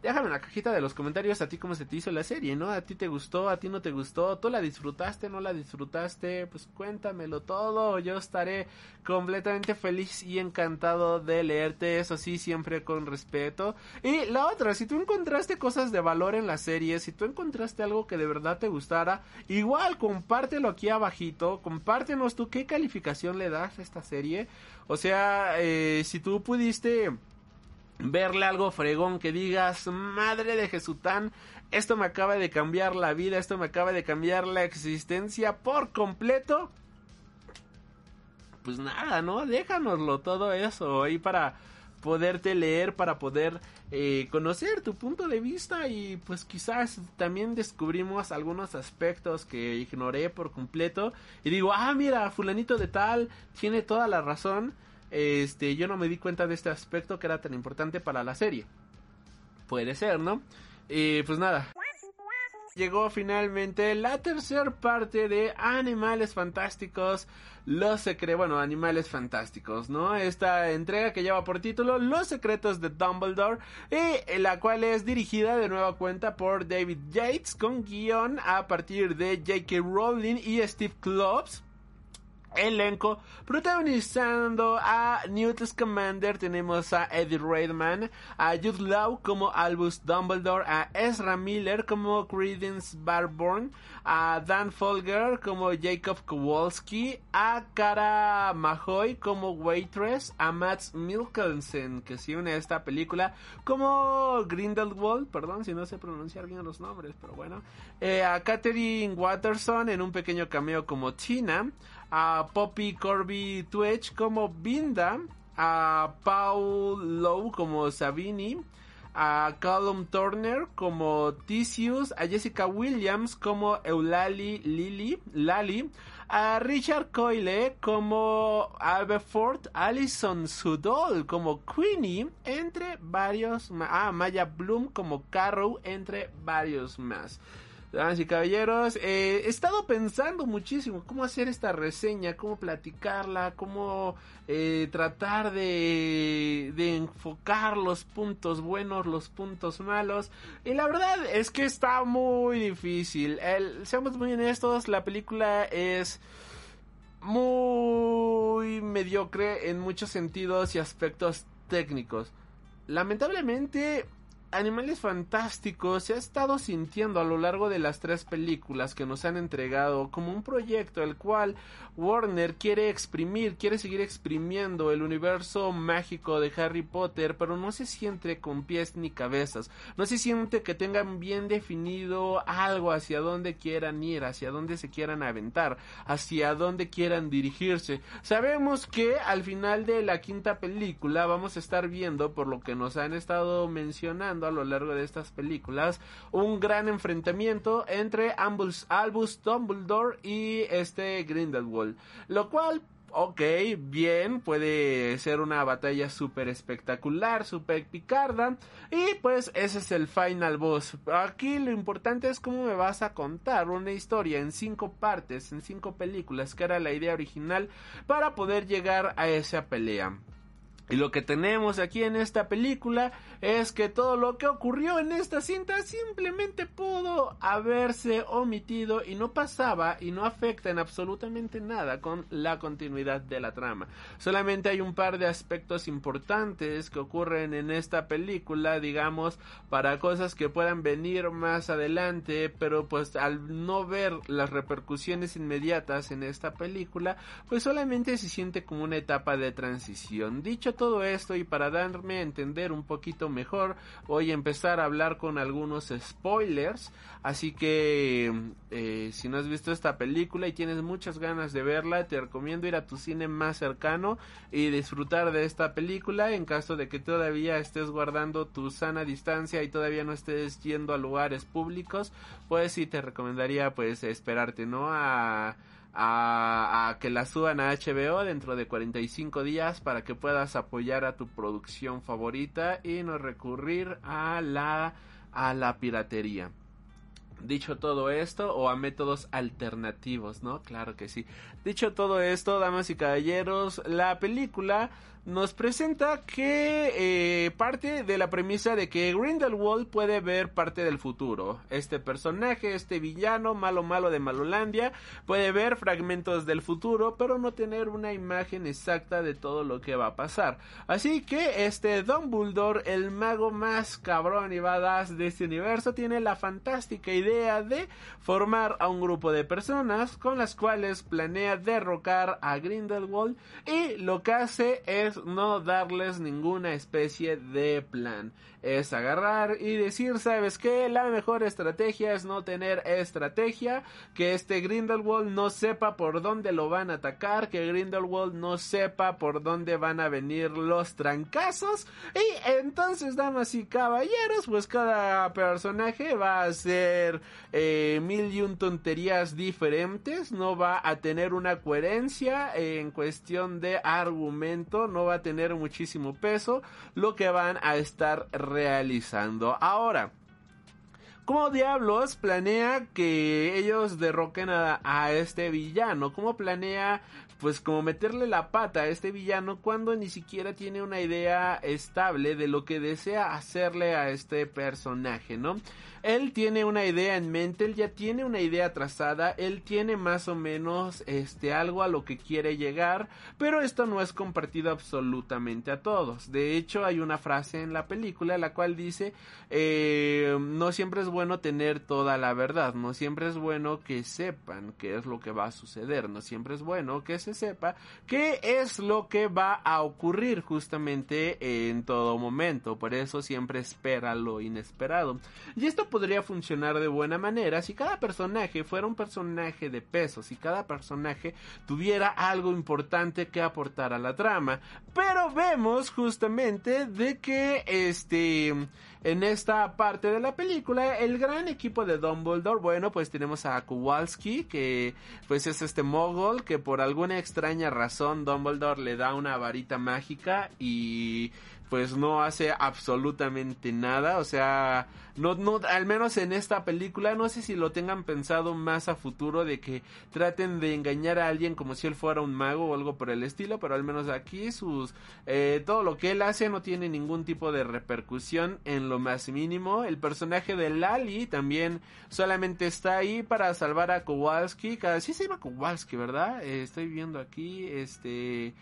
Déjame en la cajita de los comentarios a ti cómo se te hizo la serie, ¿no? ¿A ti te gustó? ¿A ti no te gustó? ¿Tú la disfrutaste? ¿No la disfrutaste? Pues cuéntamelo todo. Yo estaré completamente feliz y encantado de leerte. Eso sí, siempre con respeto. Y la otra, si tú encontraste cosas de valor en la serie, si tú encontraste algo que de verdad te gustara, igual compártelo aquí abajito. Compártenos tú qué calificación le das a esta serie. O sea, eh, si tú pudiste verle algo fregón que digas, madre de Jesután, esto me acaba de cambiar la vida, esto me acaba de cambiar la existencia por completo. Pues nada, ¿no? Déjanoslo todo eso ahí para poderte leer para poder eh, conocer tu punto de vista y pues quizás también descubrimos algunos aspectos que ignoré por completo y digo, ah, mira, fulanito de tal tiene toda la razón, este, yo no me di cuenta de este aspecto que era tan importante para la serie. Puede ser, ¿no? Y pues nada llegó finalmente la tercera parte de Animales Fantásticos, Los Secretos, bueno, Animales Fantásticos, ¿no? Esta entrega que lleva por título Los Secretos de Dumbledore y la cual es dirigida de nueva cuenta por David Yates con guion a partir de J.K. Rowling y Steve Kloves elenco. Protagonizando a Newt Scamander tenemos a Eddie Redmayne a Jude Law como Albus Dumbledore a Ezra Miller como Credence Barborn a Dan Folger como Jacob Kowalski a Cara Mahoy como Waitress a Matt Mikkelsen que se une a esta película como Grindelwald perdón si no sé pronunciar bien los nombres pero bueno eh, a Katherine Watterson en un pequeño cameo como Tina a Poppy Corby Twitch como Binda, a Paul Lowe como Sabini, a Callum Turner como Tisius, a Jessica Williams como Eulalie Lily, Lali, a Richard Coyle como Aberford, Alison Sudol como Queenie, entre varios, a Maya Bloom como Carrow, entre varios más. Damas y caballeros, eh, he estado pensando muchísimo cómo hacer esta reseña, cómo platicarla, cómo eh, tratar de, de enfocar los puntos buenos, los puntos malos. Y la verdad es que está muy difícil. El, seamos muy honestos, la película es muy mediocre en muchos sentidos y aspectos técnicos. Lamentablemente Animales Fantásticos se ha estado sintiendo a lo largo de las tres películas que nos han entregado como un proyecto el cual Warner quiere exprimir, quiere seguir exprimiendo el universo mágico de Harry Potter, pero no se siente con pies ni cabezas, no se siente que tengan bien definido algo hacia dónde quieran ir, hacia dónde se quieran aventar, hacia dónde quieran dirigirse. Sabemos que al final de la quinta película vamos a estar viendo, por lo que nos han estado mencionando a lo largo de estas películas, un gran enfrentamiento entre ambos Albus Dumbledore y este Grindelwald lo cual ok, bien, puede ser una batalla súper espectacular, súper picarda. Y pues ese es el final boss. Aquí lo importante es cómo me vas a contar una historia en cinco partes, en cinco películas, que era la idea original para poder llegar a esa pelea. Y lo que tenemos aquí en esta película es que todo lo que ocurrió en esta cinta simplemente pudo haberse omitido y no pasaba y no afecta en absolutamente nada con la continuidad de la trama. Solamente hay un par de aspectos importantes que ocurren en esta película, digamos, para cosas que puedan venir más adelante, pero pues al no ver las repercusiones inmediatas en esta película, pues solamente se siente como una etapa de transición. Dicho todo esto y para darme a entender un poquito mejor voy a empezar a hablar con algunos spoilers. Así que eh, si no has visto esta película y tienes muchas ganas de verla te recomiendo ir a tu cine más cercano y disfrutar de esta película en caso de que todavía estés guardando tu sana distancia y todavía no estés yendo a lugares públicos pues sí te recomendaría pues esperarte no a a, que la suban a HBO dentro de 45 días para que puedas apoyar a tu producción favorita y no recurrir a la a la piratería. Dicho todo esto, o a métodos alternativos, ¿no? Claro que sí. Dicho todo esto, damas y caballeros, la película nos presenta que eh, parte de la premisa de que Grindelwald puede ver parte del futuro. Este personaje, este villano malo malo de Malolandia, puede ver fragmentos del futuro, pero no tener una imagen exacta de todo lo que va a pasar. Así que este Dumbledore, el mago más cabrón y badass de este universo, tiene la fantástica idea de formar a un grupo de personas con las cuales planea derrocar a Grindelwald y lo que hace es no darles ninguna especie de plan. Es agarrar y decir, ¿sabes qué? La mejor estrategia es no tener estrategia, que este Grindelwald no sepa por dónde lo van a atacar, que Grindelwald no sepa por dónde van a venir los trancazos. Y entonces, damas y caballeros, pues cada personaje va a hacer eh, mil y un tonterías diferentes, no va a tener una coherencia en cuestión de argumento, no va a tener muchísimo peso lo que van a estar realizando. Ahora, ¿Cómo diablos planea que ellos derroquen a, este villano? ¿Cómo planea pues como meterle la pata a este villano cuando ni siquiera tiene una idea estable de lo que desea hacerle a este personaje, ¿no? Él tiene una idea en mente, él ya tiene una idea trazada, él tiene más o menos este algo a lo que quiere llegar, pero esto no es compartido absolutamente a todos. De hecho, hay una frase en la película la cual dice eh, no siempre es bueno tener toda la verdad, no siempre es bueno que sepan qué es lo que va a suceder, no siempre es bueno que se sepa qué es lo que va a ocurrir justamente en todo momento. Por eso siempre espera lo inesperado. Y esto podría funcionar de buena manera si cada personaje fuera un personaje de peso, si cada personaje tuviera algo importante que aportar a la trama. Pero vemos justamente de que este en esta parte de la película el gran equipo de Dumbledore, bueno, pues tenemos a Kowalski que pues es este mogul que por alguna extraña razón Dumbledore le da una varita mágica y pues no hace absolutamente nada, o sea, no, no, al menos en esta película, no sé si lo tengan pensado más a futuro de que traten de engañar a alguien como si él fuera un mago o algo por el estilo, pero al menos aquí sus, eh, todo lo que él hace no tiene ningún tipo de repercusión en lo más mínimo. El personaje de Lali también solamente está ahí para salvar a Kowalski, cada, sí se llama Kowalski, ¿verdad? Eh, estoy viendo aquí, este...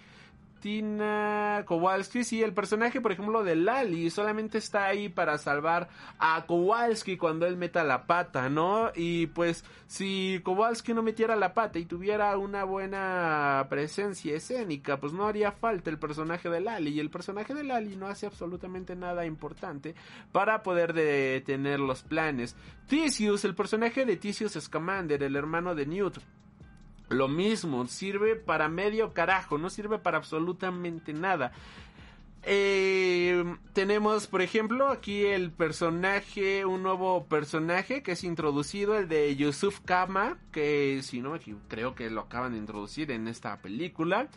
Tina Kowalski, sí, el personaje, por ejemplo, de Lali, solamente está ahí para salvar a Kowalski cuando él meta la pata, ¿no? Y pues, si Kowalski no metiera la pata y tuviera una buena presencia escénica, pues no haría falta el personaje de Lali. Y el personaje de Lali no hace absolutamente nada importante para poder detener los planes. Tisius, el personaje de Tisius Scamander, el hermano de Newt, lo mismo, sirve para medio carajo, no sirve para absolutamente nada. Eh, tenemos, por ejemplo, aquí el personaje, un nuevo personaje que es introducido, el de Yusuf Kama, que si no me creo que lo acaban de introducir en esta película.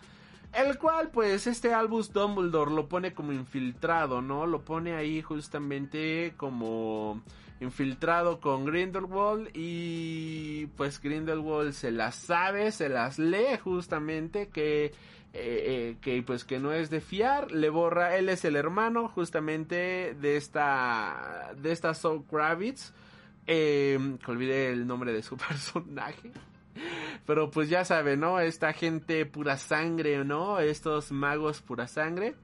El cual, pues, este Albus Dumbledore lo pone como infiltrado, ¿no? Lo pone ahí justamente como infiltrado con Grindelwald y pues Grindelwald se las sabe, se las lee justamente que eh, eh, que pues que no es de fiar, le borra, él es el hermano justamente de esta de esta Soul Kravitz, eh, que olvidé el nombre de su personaje. Pero pues ya sabe, ¿no? Esta gente pura sangre, ¿no? Estos magos pura sangre.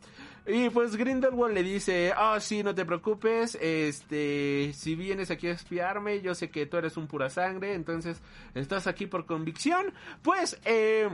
Y pues Grindelwald le dice, ah, sí, no te preocupes, este, si vienes aquí a espiarme, yo sé que tú eres un pura sangre, entonces estás aquí por convicción, pues, eh,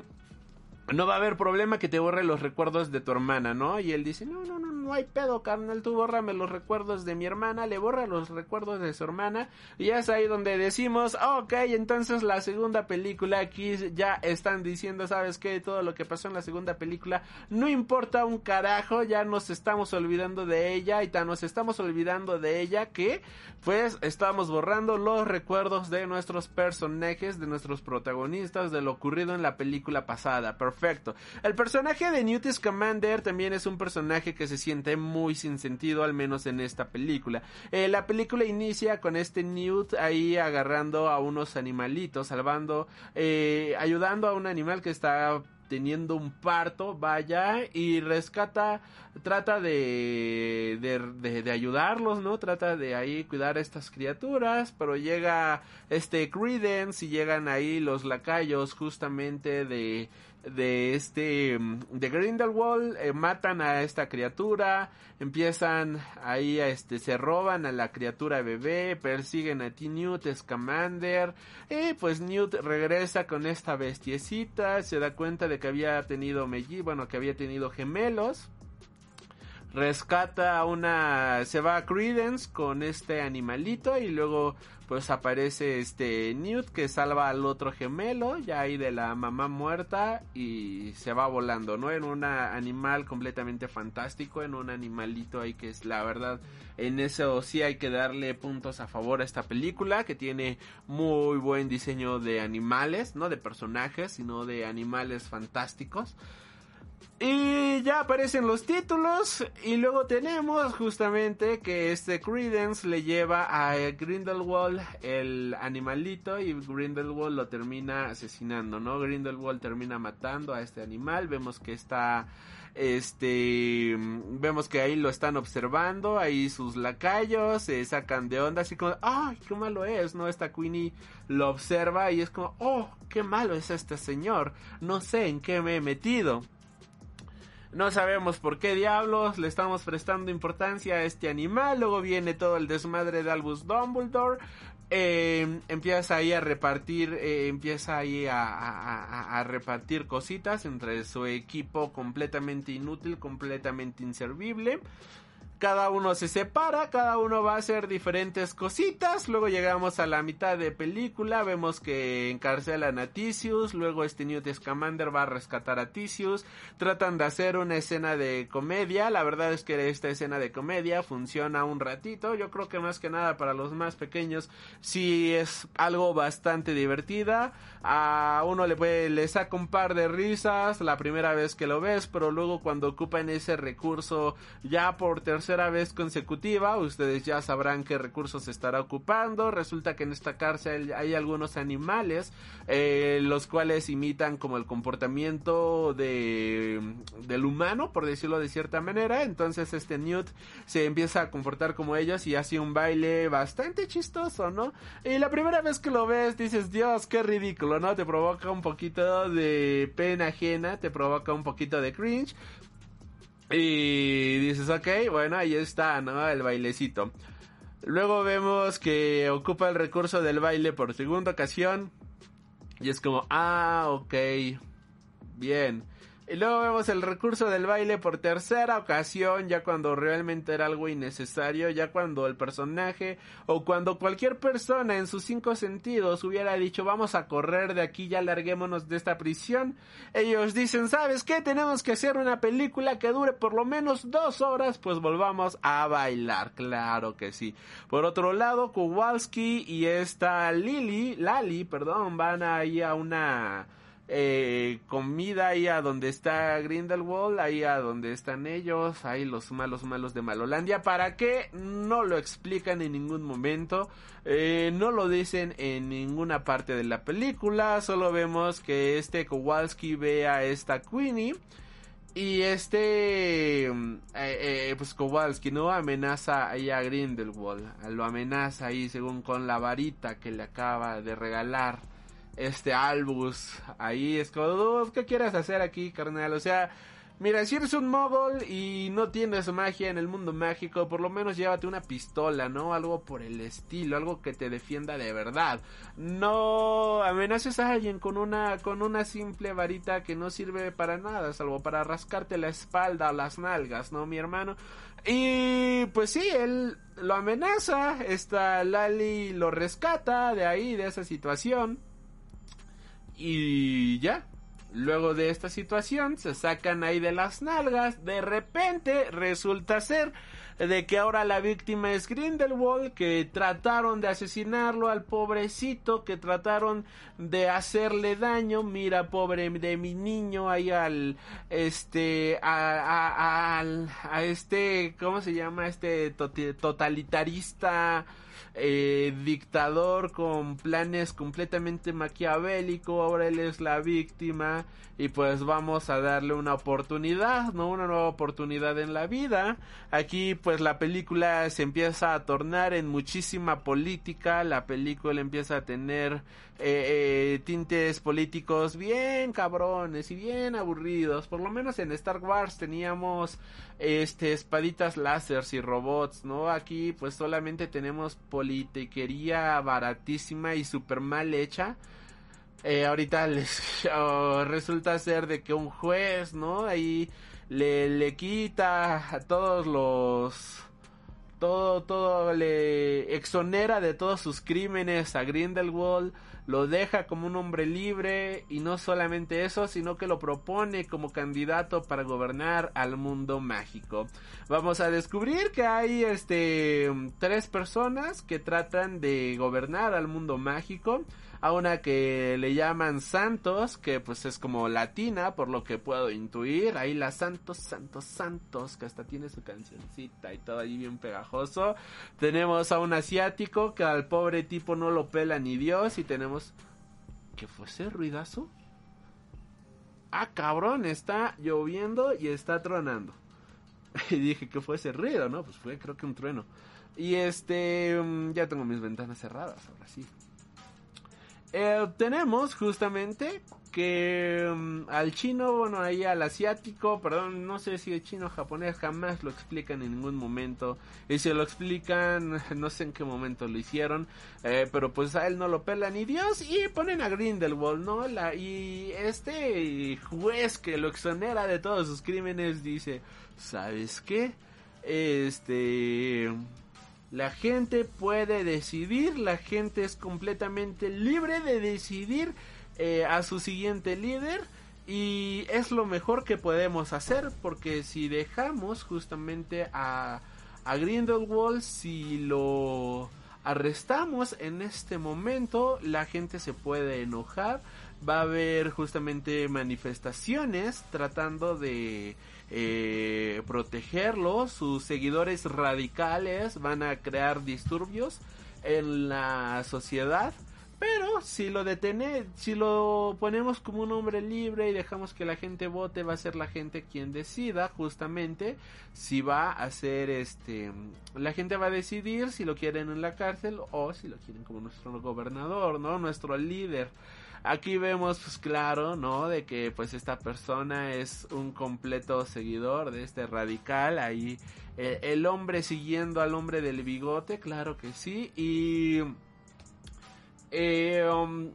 no va a haber problema que te borre los recuerdos de tu hermana, ¿no? Y él dice, no, no, no, no hay pedo, carnal, tú bórrame los recuerdos de mi hermana, le borra los recuerdos de su hermana, y es ahí donde decimos, ok, entonces la segunda película, aquí ya están diciendo, ¿sabes qué? Todo lo que pasó en la segunda película, no importa un carajo, ya nos estamos olvidando de ella, y tan nos estamos olvidando de ella que, pues, estamos borrando los recuerdos de nuestros personajes, de nuestros protagonistas, de lo ocurrido en la película pasada, perfecto. El personaje de Newt Scamander también es un personaje que se siente muy sin sentido, al menos en esta película. Eh, la película inicia con este Newt ahí agarrando a unos animalitos, salvando, eh, ayudando a un animal que está teniendo un parto, vaya, y rescata, trata de, de, ayudarlos, ¿no? Trata de ahí cuidar a estas criaturas, pero llega este Credence y llegan ahí los lacayos justamente de de este de Grindelwald eh, matan a esta criatura empiezan ahí a este se roban a la criatura bebé persiguen a ti Newt Scamander y pues Newt regresa con esta bestiecita se da cuenta de que había tenido melli bueno que había tenido gemelos rescata a una, se va a Credence con este animalito y luego pues aparece este Newt que salva al otro gemelo, ya ahí de la mamá muerta y se va volando, ¿no? En un animal completamente fantástico, en un animalito ahí que es la verdad, en eso sí hay que darle puntos a favor a esta película que tiene muy buen diseño de animales, no de personajes, sino de animales fantásticos. Y ya aparecen los títulos y luego tenemos justamente que este Credence le lleva a Grindelwald el animalito y Grindelwald lo termina asesinando, ¿no? Grindelwald termina matando a este animal, vemos que está este vemos que ahí lo están observando ahí sus lacayos se sacan de onda así como ay qué malo es no esta Queenie lo observa y es como oh qué malo es este señor no sé en qué me he metido no sabemos por qué diablos le estamos prestando importancia a este animal. Luego viene todo el desmadre de Albus Dumbledore. Eh, empieza ahí a repartir, eh, empieza ahí a, a, repartir cositas entre su equipo completamente inútil, completamente inservible cada uno se separa, cada uno va a hacer diferentes cositas, luego llegamos a la mitad de película, vemos que encarcelan a Tisius, luego este Newt Scamander va a rescatar a Tisius, tratan de hacer una escena de comedia, la verdad es que esta escena de comedia funciona un ratito, yo creo que más que nada para los más pequeños sí es algo bastante divertida, a uno le puede, le saca un par de risas la primera vez que lo ves, pero luego cuando ocupan ese recurso ya por tercera vez consecutiva, ustedes ya sabrán qué recursos estará ocupando. Resulta que en esta cárcel hay algunos animales, eh, los cuales imitan como el comportamiento de, del humano, por decirlo de cierta manera. Entonces este Newt se empieza a comportar como ellos y hace un baile bastante chistoso, ¿no? Y la primera vez que lo ves dices, Dios, qué ridículo, ¿no? Te provoca un poquito de pena ajena, te provoca un poquito de cringe, y dices, ok, bueno, ahí está, ¿no? El bailecito. Luego vemos que ocupa el recurso del baile por segunda ocasión. Y es como, ah, ok, bien. Y luego vemos el recurso del baile por tercera ocasión, ya cuando realmente era algo innecesario, ya cuando el personaje o cuando cualquier persona en sus cinco sentidos hubiera dicho vamos a correr de aquí, ya larguémonos de esta prisión, ellos dicen, ¿sabes qué? Tenemos que hacer una película que dure por lo menos dos horas, pues volvamos a bailar, claro que sí. Por otro lado, Kowalski y esta Lily, Lali, perdón, van ahí a una eh, comida ahí a donde está Grindelwald, ahí a donde están ellos, ahí los malos malos de Malolandia. ¿Para qué? No lo explican en ningún momento, eh, no lo dicen en ninguna parte de la película, solo vemos que este Kowalski ve a esta Queenie. Y este, eh, eh, pues Kowalski, ¿no? Amenaza ahí a Grindelwald. Lo amenaza ahí según con la varita que le acaba de regalar este Albus ahí es como, ¿qué quieres hacer aquí, carnal? O sea, mira, si eres un mogol y no tienes magia en el mundo mágico, por lo menos llévate una pistola, ¿no? Algo por el estilo, algo que te defienda de verdad. No amenaces a alguien con una con una simple varita que no sirve para nada, salvo para rascarte la espalda o las nalgas, ¿no, mi hermano? Y pues sí, él lo amenaza, esta Lali lo rescata de ahí, de esa situación y ya. Luego de esta situación se sacan ahí de las nalgas. De repente resulta ser de que ahora la víctima es Grindelwald, que trataron de asesinarlo al pobrecito, que trataron de hacerle daño. Mira, pobre de mi niño, ahí al, este, a, a este, ¿cómo se llama? Este totalitarista eh, dictador con planes completamente maquiavélico, ahora él es la víctima y pues vamos a darle una oportunidad, ¿no? Una nueva oportunidad en la vida. Aquí pues la película se empieza a tornar en muchísima política, la película empieza a tener eh, eh, tintes políticos bien cabrones y bien aburridos, por lo menos en Star Wars teníamos este espaditas láseres y robots, ¿no? Aquí pues solamente tenemos politiquería baratísima y super mal hecha. Eh, ahorita les resulta ser de que un juez, ¿no? Ahí le, le quita a todos los todo, todo le exonera de todos sus crímenes a Grindelwald, lo deja como un hombre libre y no solamente eso, sino que lo propone como candidato para gobernar al mundo mágico. Vamos a descubrir que hay este tres personas que tratan de gobernar al mundo mágico a una que le llaman Santos, que pues es como latina, por lo que puedo intuir. Ahí la Santos, Santos, Santos, que hasta tiene su cancioncita y todo ahí bien pegajoso. Tenemos a un asiático que al pobre tipo no lo pela ni Dios. Y tenemos... ¿Qué fue ese ruidazo? Ah, cabrón, está lloviendo y está tronando. Y dije que fue ese ruido, ¿no? Pues fue creo que un trueno. Y este, mm, ya tengo mis ventanas cerradas, ahora sí. Eh, tenemos justamente que mm, al chino, bueno, ahí al asiático, perdón, no sé si el chino o japonés jamás lo explican en ningún momento. Y si lo explican, no sé en qué momento lo hicieron, eh, pero pues a él no lo pela ni Dios y ponen a Grindelwald, ¿no? La, y este juez que lo exonera de todos sus crímenes dice, ¿sabes qué? Este la gente puede decidir, la gente es completamente libre de decidir eh, a su siguiente líder y es lo mejor que podemos hacer porque si dejamos justamente a, a Grindelwald, si lo arrestamos en este momento, la gente se puede enojar, va a haber justamente manifestaciones tratando de eh, protegerlo. Sus seguidores radicales van a crear disturbios en la sociedad. Pero si lo detene, si lo ponemos como un hombre libre y dejamos que la gente vote, va a ser la gente quien decida justamente si va a ser este, la gente va a decidir si lo quieren en la cárcel o si lo quieren como nuestro gobernador, ¿no? Nuestro líder. Aquí vemos, pues claro, ¿no? De que pues esta persona es un completo seguidor de este radical. Ahí eh, el hombre siguiendo al hombre del bigote, claro que sí. Y... Eh, um,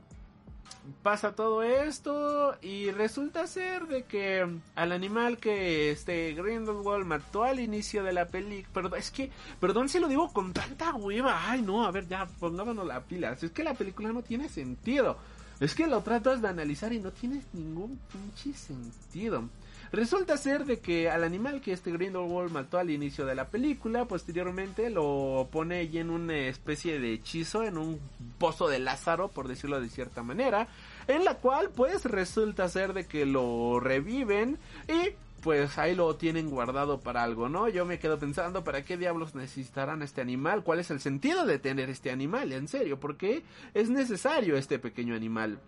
pasa todo esto y resulta ser de que al animal que este Grindelwald mató al inicio de la película, perdón, es que, perdón si lo digo con tanta hueva, ay no, a ver ya, pongámonos la pila, es que la película no tiene sentido. Es que lo tratas de analizar y no tiene ningún pinche sentido. Resulta ser de que al animal que este Grindelwald mató al inicio de la película, posteriormente lo pone ahí en una especie de hechizo, en un pozo de Lázaro, por decirlo de cierta manera, en la cual pues resulta ser de que lo reviven y pues ahí lo tienen guardado para algo, ¿no? Yo me quedo pensando, ¿para qué diablos necesitarán este animal? ¿Cuál es el sentido de tener este animal? En serio, ¿por qué es necesario este pequeño animal?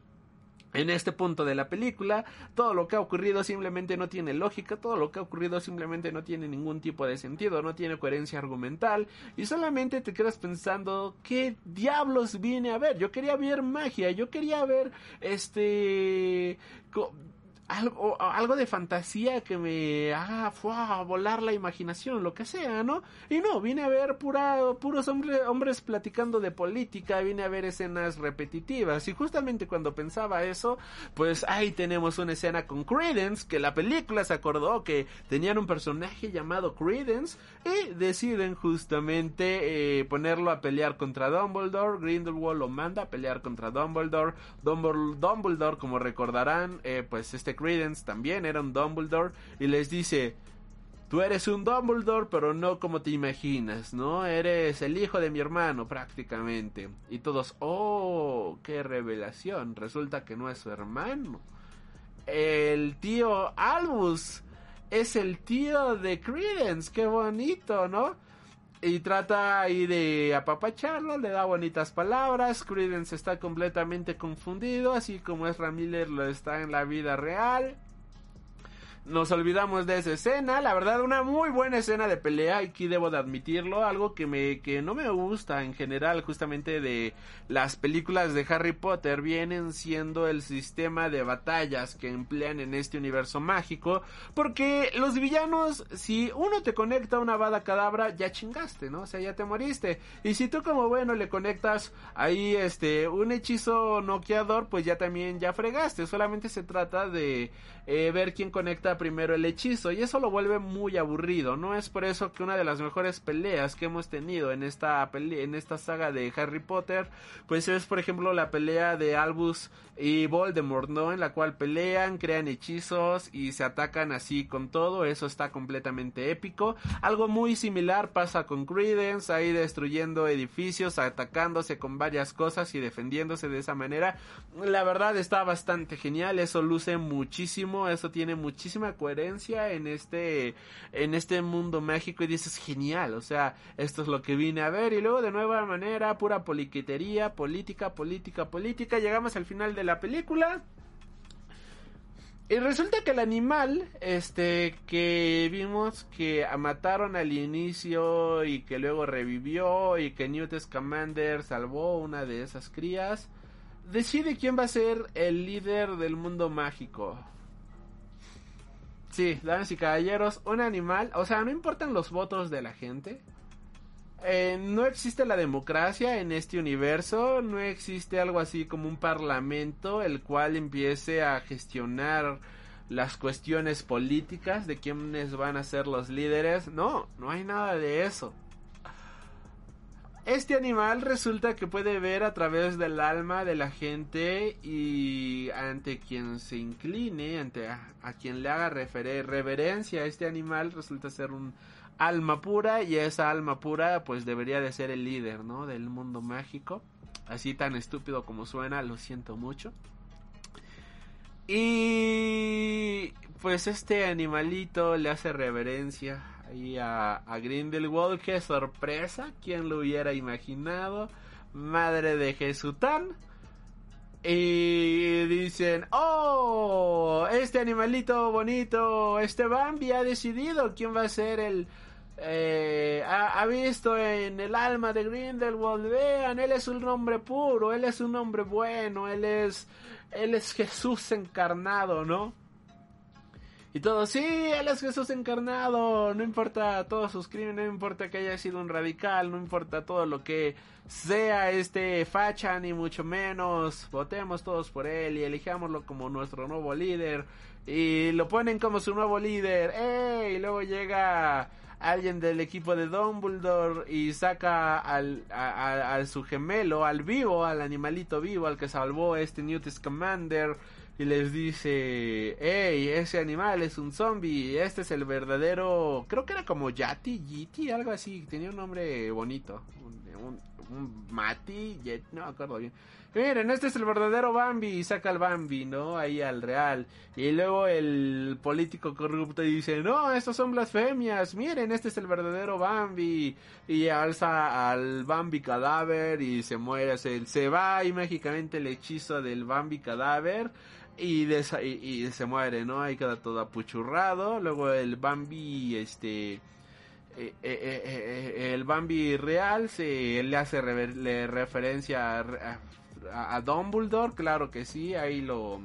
En este punto de la película, todo lo que ha ocurrido simplemente no tiene lógica, todo lo que ha ocurrido simplemente no tiene ningún tipo de sentido, no tiene coherencia argumental y solamente te quedas pensando qué diablos viene a ver. Yo quería ver magia, yo quería ver este algo, algo de fantasía que me haga volar la imaginación, lo que sea, ¿no? Y no, vine a ver pura, puros hombres, hombres platicando de política, vine a ver escenas repetitivas. Y justamente cuando pensaba eso, pues ahí tenemos una escena con Credence, que la película se acordó que tenían un personaje llamado Credence, y deciden justamente eh, ponerlo a pelear contra Dumbledore. Grindelwald lo manda a pelear contra Dumbledore. Dumbledore, Dumbledore como recordarán, eh, pues este Credence también era un Dumbledore y les dice, tú eres un Dumbledore pero no como te imaginas, ¿no? Eres el hijo de mi hermano prácticamente. Y todos, oh, qué revelación, resulta que no es su hermano. El tío Albus es el tío de Credence, qué bonito, ¿no? Y trata ahí de apapacharlo, le da bonitas palabras. Credence está completamente confundido, así como es Miller lo está en la vida real nos olvidamos de esa escena. La verdad, una muy buena escena de pelea. Aquí debo de admitirlo. Algo que me, que no me gusta en general, justamente de las películas de Harry Potter, vienen siendo el sistema de batallas que emplean en este universo mágico. Porque los villanos, si uno te conecta a una bada cadabra, ya chingaste, ¿no? O sea, ya te moriste. Y si tú como bueno le conectas ahí este un hechizo noqueador, pues ya también ya fregaste. Solamente se trata de eh, ver quién conecta primero el hechizo y eso lo vuelve muy aburrido. No es por eso que una de las mejores peleas que hemos tenido en esta en esta saga de Harry Potter, pues es por ejemplo la pelea de Albus y Voldemort, ¿no? En la cual pelean, crean hechizos y se atacan así con todo. Eso está completamente épico. Algo muy similar pasa con Credence, ahí destruyendo edificios, atacándose con varias cosas y defendiéndose de esa manera. La verdad está bastante genial, eso luce muchísimo, eso tiene muchísima coherencia en este en este mundo mágico y dices genial, o sea, esto es lo que vine a ver y luego de nueva manera pura poliquetería, política, política, política, llegamos al final de la película. Y resulta que el animal, este, que vimos que mataron al inicio y que luego revivió y que Newt Scamander salvó una de esas crías, decide quién va a ser el líder del mundo mágico. Sí, damas y caballeros, un animal, o sea, no importan los votos de la gente. Eh, no existe la democracia en este universo, no existe algo así como un parlamento el cual empiece a gestionar las cuestiones políticas de quiénes van a ser los líderes. No, no hay nada de eso. Este animal resulta que puede ver a través del alma de la gente y ante quien se incline, ante a, quien le haga reverencia a este animal, resulta ser un alma pura y esa alma pura pues debería de ser el líder, ¿no? Del mundo mágico. Así tan estúpido como suena, lo siento mucho. Y pues este animalito le hace reverencia ahí a, Grindelwald. ¡Qué sorpresa! ¿Quién lo hubiera imaginado? Madre de Jesután. Y dicen, oh, este animalito bonito, este Bambi ha decidido quién va a ser el... Eh, ha, ha, visto en el alma de Grindelwald, vean, él es un hombre puro, él es un hombre bueno, él es, él es Jesús encarnado, ¿no? Y todo, sí, él es Jesús encarnado, no importa todos sus crímenes, no importa que haya sido un radical, no importa todo lo que sea este facha, ni mucho menos, votemos todos por él y elijámoslo como nuestro nuevo líder. Y lo ponen como su nuevo líder, ¡eh! Y luego llega alguien del equipo de Dumbledore y saca al, a, su gemelo, al vivo, al animalito vivo, al que salvó este Newt Scamander y les dice, hey, ese animal es un zombie, este es el verdadero, creo que era como Yati, Yiti, algo así, tenía un nombre bonito, un, un, Mati, no me acuerdo bien. miren, este es el verdadero Bambi, y saca al Bambi, ¿no? Ahí al real. Y luego el político corrupto dice, no, estos son blasfemias, miren, este es el verdadero Bambi. Y alza al Bambi cadáver y se muere, se, se va y mágicamente el hechizo del Bambi cadáver y, y, se muere, ¿no? Ahí queda todo apuchurrado. Luego el Bambi, este... Eh, eh, eh, el Bambi real se le hace le referencia a, a, Dumbledore, claro que sí, ahí lo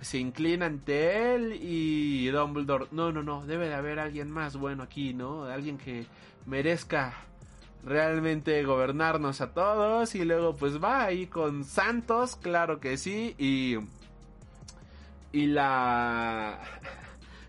se inclina ante él y Dumbledore, no, no, no, debe de haber alguien más bueno aquí, ¿no? Alguien que merezca realmente gobernarnos a todos y luego pues va ahí con Santos, claro que sí, y y la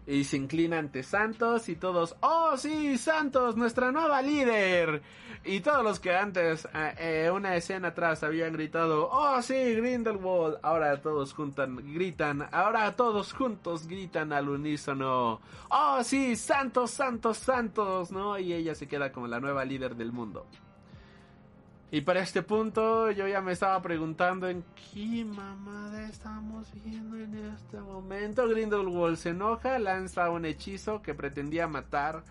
y se inclina ante Santos y todos, oh sí, Santos, nuestra nueva líder. Y todos los que antes, eh, eh, una escena atrás, habían gritado, oh sí, Grindelwald, ahora todos juntan, gritan, ahora todos juntos gritan al unísono, oh sí, Santos, Santos, Santos, ¿no? Y ella se queda como la nueva líder del mundo. Y para este punto yo ya me estaba preguntando en qué mamada estamos viendo en este momento. Grindelwald se enoja, lanza un hechizo que pretendía matar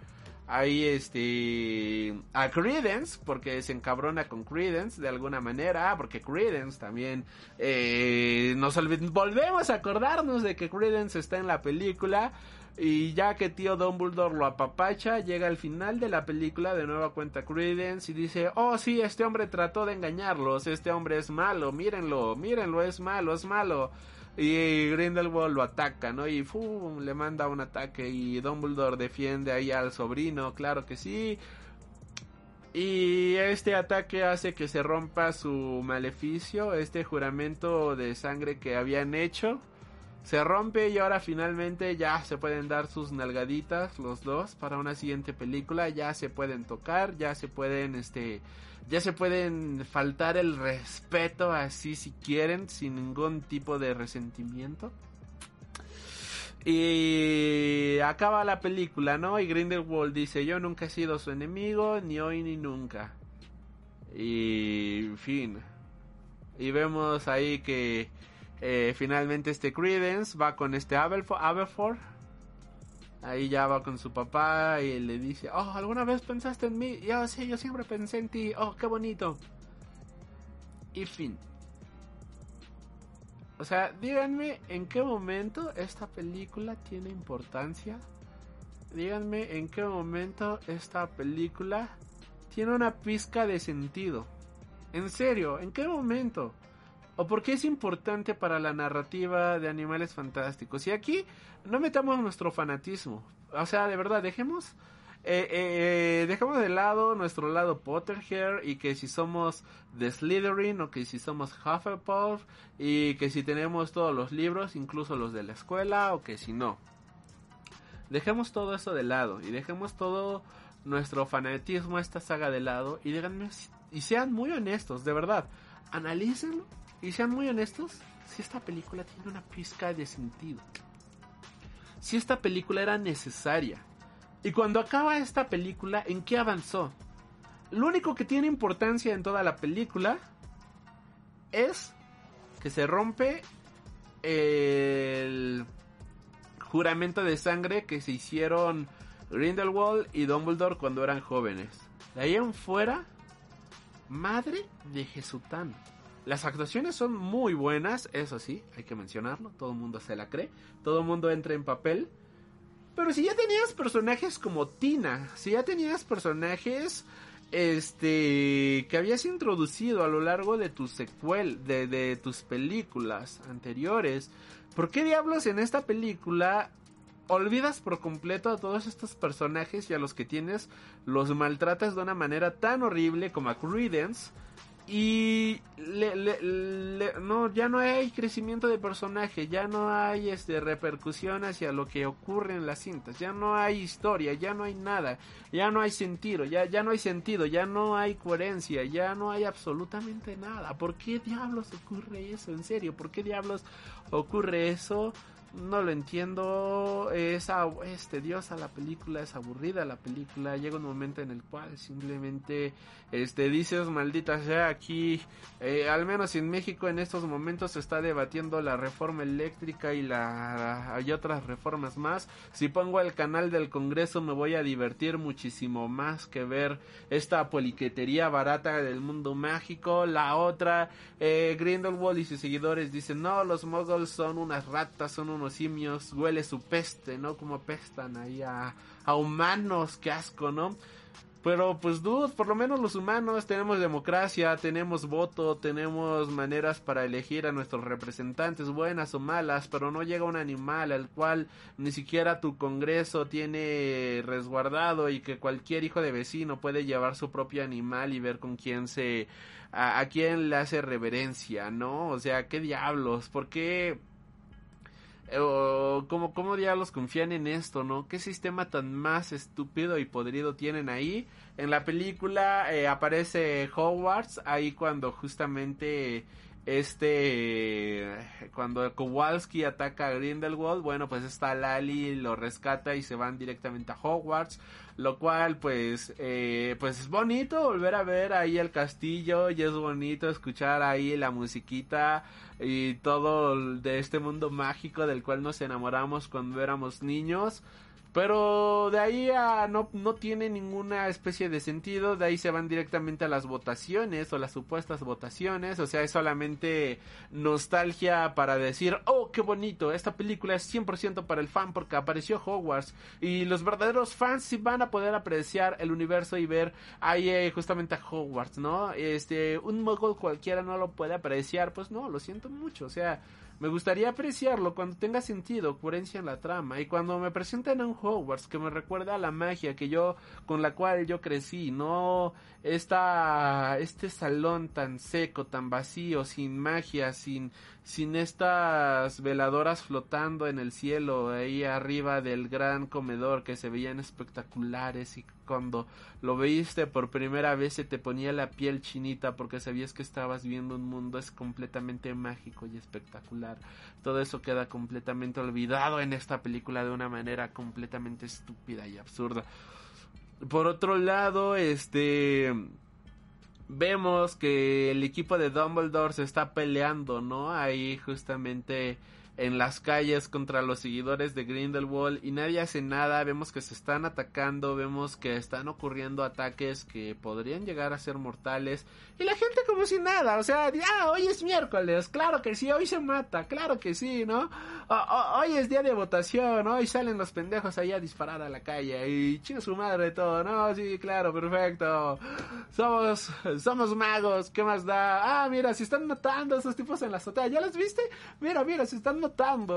ahí este a Credence porque se encabrona con Credence de alguna manera porque Credence también eh, nos volvemos a acordarnos de que Credence está en la película y ya que tío Dumbledore lo apapacha, llega al final de la película, de nueva cuenta Credence y dice, oh sí, este hombre trató de engañarlos, este hombre es malo, mírenlo, mírenlo, es malo, es malo. Y Grindelwald lo ataca, ¿no? Y ¡fum! le manda un ataque y Dumbledore defiende ahí al sobrino, claro que sí. Y este ataque hace que se rompa su maleficio, este juramento de sangre que habían hecho se rompe y ahora finalmente ya se pueden dar sus nalgaditas los dos para una siguiente película, ya se pueden tocar, ya se pueden este ya se pueden faltar el respeto así si quieren sin ningún tipo de resentimiento. Y acaba la película, ¿no? Y Grindelwald dice, yo nunca he sido su enemigo, ni hoy ni nunca. Y fin. Y vemos ahí que eh, finalmente este Credence va con este Aberford. Ahí ya va con su papá y le dice, oh, ¿alguna vez pensaste en mí? Yo sí, yo siempre pensé en ti. Oh, qué bonito. Y fin. O sea, díganme en qué momento esta película tiene importancia. Díganme en qué momento esta película tiene una pizca de sentido. En serio, ¿en qué momento? ¿O por qué es importante para la narrativa de Animales Fantásticos? Y aquí no metamos nuestro fanatismo. O sea, de verdad, dejemos... Eh, eh, dejemos de lado nuestro lado Potterhead y que si somos de Slytherin o que si somos Hufflepuff y que si tenemos todos los libros, incluso los de la escuela o que si no. Dejemos todo eso de lado y dejemos todo nuestro fanatismo a esta saga de lado y díganme y sean muy honestos, de verdad. Analícenlo y sean muy honestos si esta película tiene una pizca de sentido. Si esta película era necesaria. Y cuando acaba esta película, ¿en qué avanzó? Lo único que tiene importancia en toda la película es que se rompe el juramento de sangre que se hicieron Grindelwald y Dumbledore cuando eran jóvenes. De ahí en fuera, madre de Jesután. Las actuaciones son muy buenas, eso sí, hay que mencionarlo, todo el mundo se la cree, todo el mundo entra en papel. Pero si ya tenías personajes como Tina, si ya tenías personajes este que habías introducido a lo largo de tu secuel, de, de tus películas anteriores, ¿por qué diablos en esta película olvidas por completo a todos estos personajes y a los que tienes los maltratas de una manera tan horrible como a Credence? Y no, ya no hay crecimiento de personaje, ya no hay este repercusión hacia lo que ocurre en las cintas, ya no hay historia, ya no hay nada, ya no hay sentido, ya, ya no hay sentido, ya no hay coherencia, ya no hay absolutamente nada. ¿Por qué diablos ocurre eso? En serio, ¿por qué diablos ocurre eso? No lo entiendo, es, es tediosa la película, es aburrida la película, llega un momento en el cual simplemente este dices maldita sea aquí, eh, al menos en México en estos momentos se está debatiendo la reforma eléctrica y la hay otras reformas más, si pongo el canal del Congreso me voy a divertir muchísimo más que ver esta poliquetería barata del mundo mágico, la otra eh, Grindelwald y sus seguidores dicen no, los moguls son unas ratas, son unos simios, huele su peste, ¿no? Como pestan ahí a, a humanos, qué asco, ¿no? Pero pues dude, por lo menos los humanos tenemos democracia, tenemos voto, tenemos maneras para elegir a nuestros representantes, buenas o malas, pero no llega un animal al cual ni siquiera tu congreso tiene resguardado y que cualquier hijo de vecino puede llevar su propio animal y ver con quién se a, a quién le hace reverencia, ¿no? O sea, qué diablos, ¿por qué o ¿cómo, ¿Cómo diablos confían en esto, no? ¿Qué sistema tan más estúpido y podrido tienen ahí? En la película eh, aparece Hogwarts, ahí cuando justamente este cuando Kowalski ataca a Grindelwald, bueno, pues está Lali, lo rescata y se van directamente a Hogwarts, lo cual pues eh, pues es bonito volver a ver ahí el castillo y es bonito escuchar ahí la musiquita y todo de este mundo mágico del cual nos enamoramos cuando éramos niños. Pero de ahí a no, no tiene ninguna especie de sentido, de ahí se van directamente a las votaciones o las supuestas votaciones, o sea, es solamente nostalgia para decir, oh, qué bonito, esta película es 100% para el fan porque apareció Hogwarts y los verdaderos fans sí van a poder apreciar el universo y ver ahí eh, justamente a Hogwarts, ¿no? Este, un mogul cualquiera no lo puede apreciar, pues no, lo siento mucho, o sea, me gustaría apreciarlo cuando tenga sentido, coherencia en la trama y cuando me presenten a un Hogwarts que me recuerda a la magia que yo con la cual yo crecí, no esta, este salón tan seco, tan vacío, sin magia, sin, sin estas veladoras flotando en el cielo, ahí arriba del gran comedor que se veían espectaculares y cuando lo veiste por primera vez se te ponía la piel chinita porque sabías que estabas viendo un mundo es completamente mágico y espectacular. Todo eso queda completamente olvidado en esta película de una manera completamente estúpida y absurda. Por otro lado, este vemos que el equipo de Dumbledore se está peleando, ¿no? Ahí justamente en las calles contra los seguidores de Grindelwald y nadie hace nada, vemos que se están atacando, vemos que están ocurriendo ataques que podrían llegar a ser mortales y la gente como si nada, o sea, ah, hoy es miércoles, claro que sí, hoy se mata, claro que sí, ¿no? hoy es día de votación, hoy salen los pendejos ahí a disparar a la calle y chinga su madre todo, ¿no? Sí, claro, perfecto. Somos, somos magos, ¿qué más da? Ah, mira, si están matando a esos tipos en la azotea, ¿ya los viste? Mira, mira, se están matando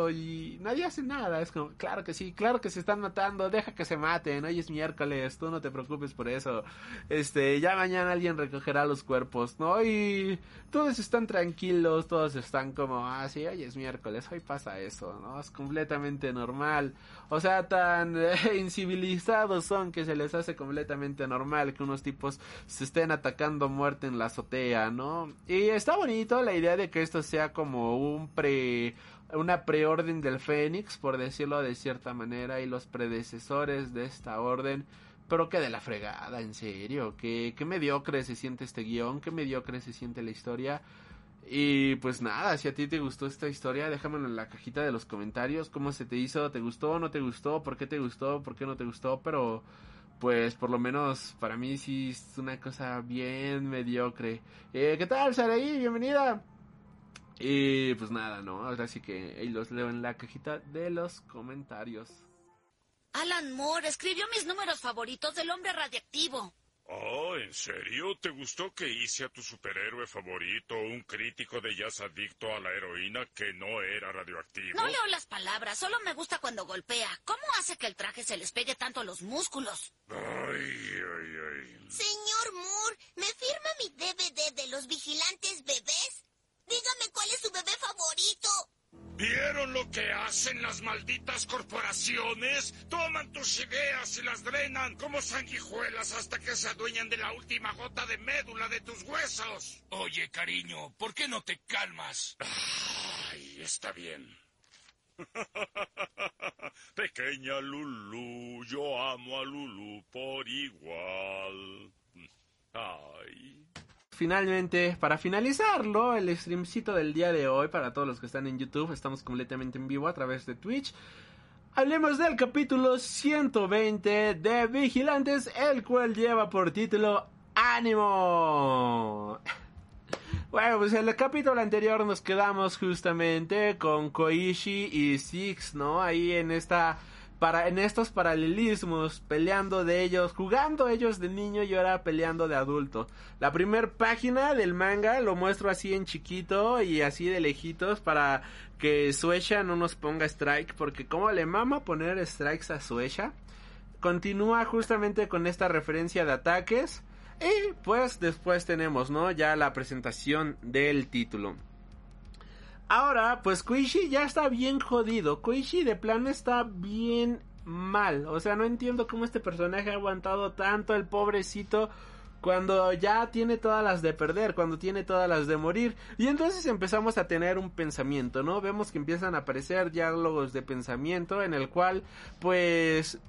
y nadie hace nada. Es como, claro que sí, claro que se están matando, deja que se maten, hoy es miércoles, tú no te preocupes por eso. Este, ya mañana alguien recogerá los cuerpos, ¿no? Y todos están tranquilos, todos están como, ah, sí, hoy es miércoles, hoy pasa eso, ¿no? Es completamente normal. O sea, tan incivilizados son que se les hace completamente normal que unos tipos se estén atacando muerte en la azotea, ¿no? Y está bonito la idea de que esto sea como un pre una preorden del Fénix, por decirlo de cierta manera, y los predecesores de esta orden. Pero que de la fregada, en serio, que, que mediocre se siente este guion, que mediocre se siente la historia. Y pues nada, si a ti te gustó esta historia, déjamelo en la cajita de los comentarios. ¿Cómo se te hizo? ¿Te gustó? ¿No te gustó? ¿Por qué te gustó? ¿Por qué no te gustó? Pero pues por lo menos para mí sí es una cosa bien mediocre. Eh, ¿Qué tal, Saraí? Bienvenida. Y pues nada, ¿no? Ahora sí que ahí los leo en la cajita de los comentarios. Alan Moore escribió mis números favoritos del hombre radiactivo. Oh, ¿en serio? ¿Te gustó que hice a tu superhéroe favorito un crítico de jazz adicto a la heroína que no era radioactivo? No leo las palabras, solo me gusta cuando golpea. ¿Cómo hace que el traje se les pegue tanto a los músculos? Ay, ay, ay. Señor Moore, ¿me firma mi DVD de los vigilantes bebés? Dígame cuál es su bebé favorito. ¿Vieron lo que hacen las malditas corporaciones? Toman tus ideas y las drenan como sanguijuelas hasta que se adueñan de la última gota de médula de tus huesos. Oye, cariño, ¿por qué no te calmas? Ay, está bien. Pequeña Lulu, yo amo a Lulu por igual. Ay finalmente, para finalizarlo, el streamcito del día de hoy, para todos los que están en YouTube, estamos completamente en vivo a través de Twitch. Hablemos del capítulo 120 de Vigilantes, el cual lleva por título Ánimo. Bueno, pues en el capítulo anterior nos quedamos justamente con Koichi y Six, ¿no? Ahí en esta para, en estos paralelismos, peleando de ellos, jugando ellos de niño y ahora peleando de adulto. La primer página del manga lo muestro así en chiquito y así de lejitos para que Suecia no nos ponga strike, porque como le mama poner strikes a Suecia. Continúa justamente con esta referencia de ataques. Y pues después tenemos, ¿no? Ya la presentación del título. Ahora, pues Koichi ya está bien jodido. Koichi de plano está bien mal. O sea, no entiendo cómo este personaje ha aguantado tanto el pobrecito cuando ya tiene todas las de perder, cuando tiene todas las de morir. Y entonces empezamos a tener un pensamiento, ¿no? Vemos que empiezan a aparecer diálogos de pensamiento en el cual pues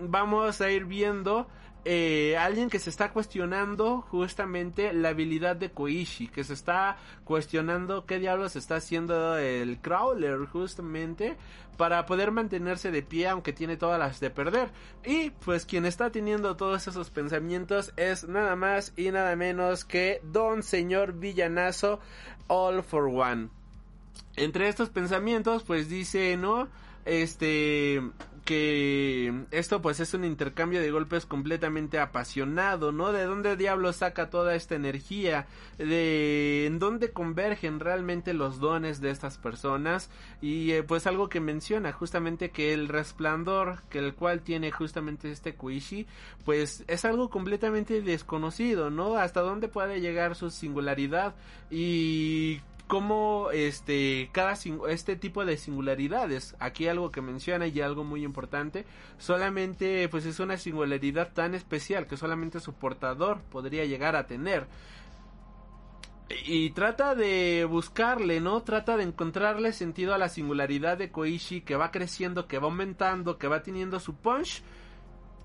vamos a ir viendo eh, alguien que se está cuestionando justamente la habilidad de Koichi, que se está cuestionando qué diablos está haciendo el Crawler justamente para poder mantenerse de pie aunque tiene todas las de perder. Y pues quien está teniendo todos esos pensamientos es nada más y nada menos que Don Señor Villanazo All for One. Entre estos pensamientos pues dice, ¿no? Este que esto pues es un intercambio de golpes completamente apasionado, ¿no? ¿De dónde diablo saca toda esta energía? ¿De en dónde convergen realmente los dones de estas personas? Y eh, pues algo que menciona justamente que el resplandor que el cual tiene justamente este Kuishi, pues es algo completamente desconocido, ¿no? Hasta dónde puede llegar su singularidad y cómo este cada este tipo de singularidades aquí algo que menciona y algo muy importante solamente pues es una singularidad tan especial que solamente su portador podría llegar a tener y trata de buscarle, ¿no? Trata de encontrarle sentido a la singularidad de Koichi que va creciendo, que va aumentando, que va teniendo su punch.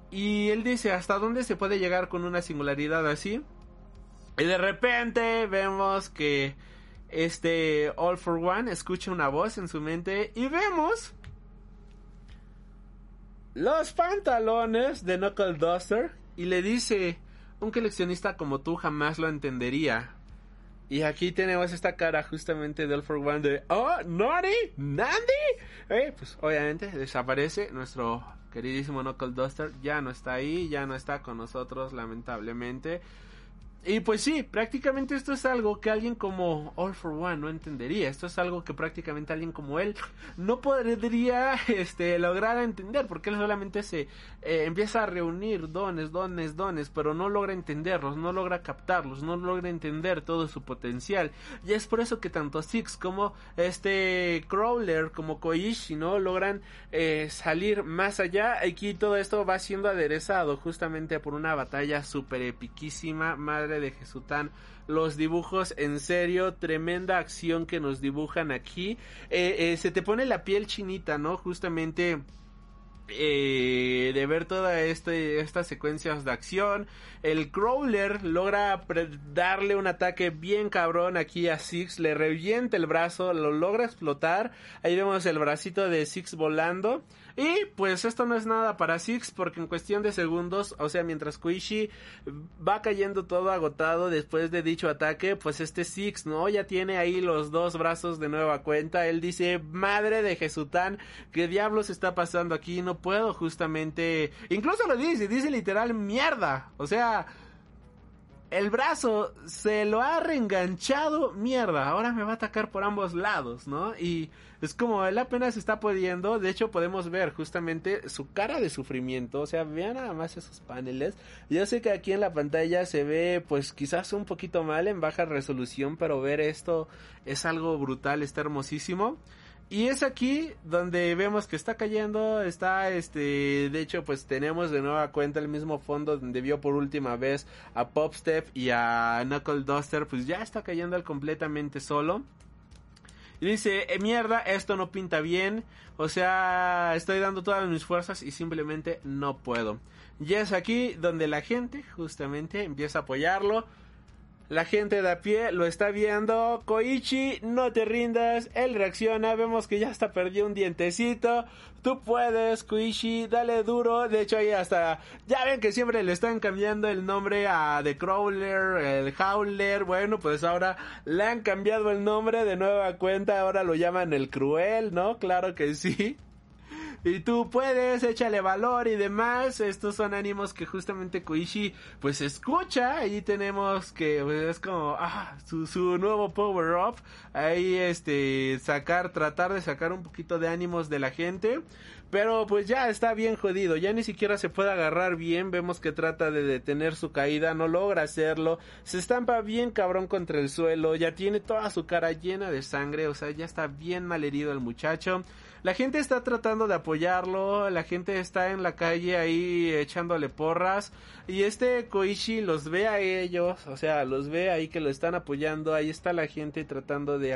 Y él dice, ¿hasta dónde se puede llegar con una singularidad así? Y de repente vemos que este All for One escucha una voz en su mente y vemos los pantalones de Knuckle Duster y le dice, un coleccionista como tú jamás lo entendería. Y aquí tenemos esta cara justamente de All for One de, oh, Nori, Nandi. Eh, pues obviamente desaparece nuestro queridísimo Knuckle Duster, ya no está ahí, ya no está con nosotros lamentablemente. Y pues sí, prácticamente esto es algo que alguien como All for One no entendería. Esto es algo que prácticamente alguien como él no podría este, lograr entender, porque él solamente se eh, empieza a reunir dones, dones, dones, pero no logra entenderlos, no logra captarlos, no logra entender todo su potencial. Y es por eso que tanto Six como este Crawler, como Koichi, ¿no? Logran eh, salir más allá. Aquí todo esto va siendo aderezado justamente por una batalla súper epiquísima, madre de Jesután. Los dibujos, en serio, tremenda acción que nos dibujan aquí. Eh, eh, se te pone la piel chinita, ¿no? Justamente eh, de ver todas este, estas secuencias de acción. El Crawler logra darle un ataque bien cabrón aquí a Six, le revienta el brazo, lo logra explotar. Ahí vemos el bracito de Six volando. Y pues esto no es nada para Six porque en cuestión de segundos, o sea, mientras Kuishi va cayendo todo agotado después de dicho ataque, pues este Six, ¿no? Ya tiene ahí los dos brazos de nueva cuenta. Él dice, madre de Jesután, ¿qué diablos está pasando aquí? No puedo justamente... Incluso lo dice, dice literal mierda. O sea, el brazo se lo ha reenganchado, mierda, ahora me va a atacar por ambos lados, ¿no? Y es como él apenas está pudiendo, de hecho podemos ver justamente su cara de sufrimiento, o sea, vean nada más esos paneles. Yo sé que aquí en la pantalla se ve pues quizás un poquito mal en baja resolución, pero ver esto es algo brutal, está hermosísimo. Y es aquí donde vemos que está cayendo, está este, de hecho pues tenemos de nueva cuenta el mismo fondo donde vio por última vez a Popstep y a Knuckle Duster, pues ya está cayendo él completamente solo. Y dice, eh, mierda, esto no pinta bien, o sea, estoy dando todas mis fuerzas y simplemente no puedo. Y es aquí donde la gente justamente empieza a apoyarlo la gente de a pie lo está viendo. Koichi, no te rindas. Él reacciona. Vemos que ya hasta perdió un dientecito. Tú puedes, Koichi, dale duro. De hecho, ahí hasta. Ya ven que siempre le están cambiando el nombre a The Crawler, el Howler. Bueno, pues ahora le han cambiado el nombre de nueva cuenta. Ahora lo llaman el Cruel, ¿no? Claro que sí y tú puedes, échale valor y demás. Estos son ánimos que justamente Koichi pues escucha. Ahí tenemos que pues, es como ah, su, su nuevo power up. Ahí este sacar, tratar de sacar un poquito de ánimos de la gente. Pero pues ya está bien jodido, ya ni siquiera se puede agarrar bien, vemos que trata de detener su caída, no logra hacerlo, se estampa bien cabrón contra el suelo, ya tiene toda su cara llena de sangre, o sea, ya está bien mal herido el muchacho. La gente está tratando de apoyarlo, la gente está en la calle ahí echándole porras y este Koichi los ve a ellos, o sea, los ve ahí que lo están apoyando, ahí está la gente tratando de,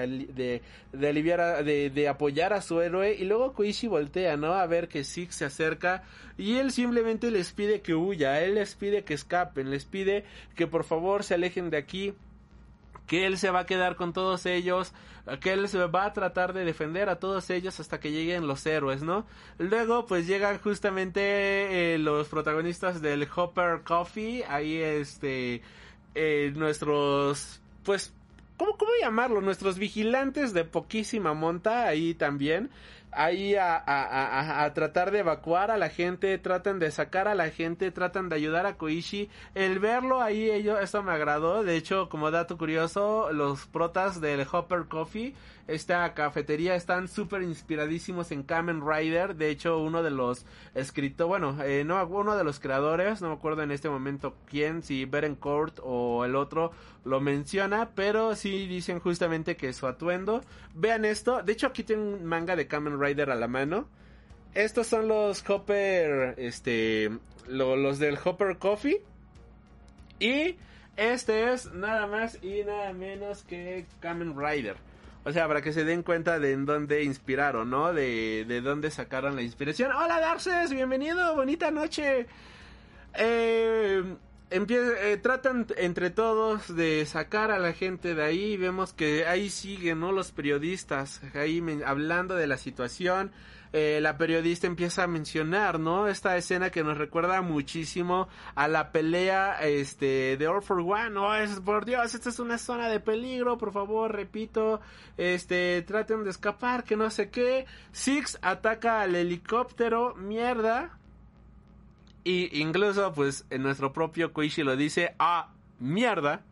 de, aliviar, de, de, apoyar a su héroe y luego Koichi voltea, ¿no? A ver que Six se acerca y él simplemente les pide que huya, él les pide que escapen, les pide que por favor se alejen de aquí que él se va a quedar con todos ellos, que él se va a tratar de defender a todos ellos hasta que lleguen los héroes, ¿no? Luego pues llegan justamente eh, los protagonistas del Hopper Coffee, ahí este, eh, nuestros, pues, ¿cómo, ¿cómo llamarlo? Nuestros vigilantes de poquísima monta ahí también ahí a, a, a, a, tratar de evacuar a la gente, tratan de sacar a la gente, tratan de ayudar a Koichi. El verlo ahí, ello, esto me agradó. De hecho, como dato curioso, los protas del Hopper Coffee, esta cafetería, están súper inspiradísimos en Kamen Rider. De hecho, uno de los escritos, bueno, eh, no, uno de los creadores, no me acuerdo en este momento quién, si Berencourt o el otro lo menciona, pero sí dicen justamente que su atuendo. Vean esto, de hecho aquí tengo un manga de Kamen Rider a la mano. Estos son los Hopper, este, lo, los del Hopper Coffee. Y este es nada más y nada menos que Kamen Rider. O sea, para que se den cuenta de en dónde inspiraron, ¿no? De, de dónde sacaron la inspiración. Hola Darces, bienvenido, bonita noche. Eh, eh, tratan entre todos de sacar a la gente de ahí. Vemos que ahí siguen, ¿no? Los periodistas ahí hablando de la situación. Eh, la periodista empieza a mencionar, ¿no? Esta escena que nos recuerda muchísimo a la pelea, este, de All for One, ¿no? Es, por Dios, esta es una zona de peligro, por favor, repito, este, traten de escapar, que no sé qué. Six ataca al helicóptero, mierda. Y incluso, pues, en nuestro propio Koichi lo dice, ah, mierda.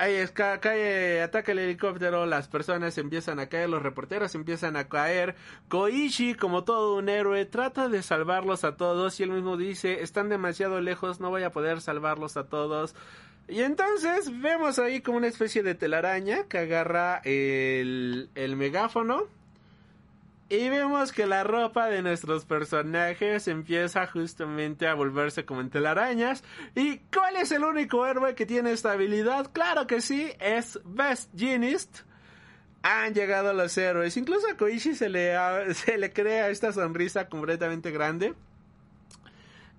Ahí es, cae, ataca el helicóptero, las personas empiezan a caer, los reporteros empiezan a caer. Koichi, como todo un héroe, trata de salvarlos a todos y él mismo dice, están demasiado lejos, no voy a poder salvarlos a todos. Y entonces vemos ahí como una especie de telaraña que agarra el, el megáfono y vemos que la ropa de nuestros personajes empieza justamente a volverse como en telarañas. ¿Y cuál es el único héroe que tiene esta habilidad? Claro que sí, es Best Genist. Han llegado los héroes. Incluso a Koichi se le, se le crea esta sonrisa completamente grande.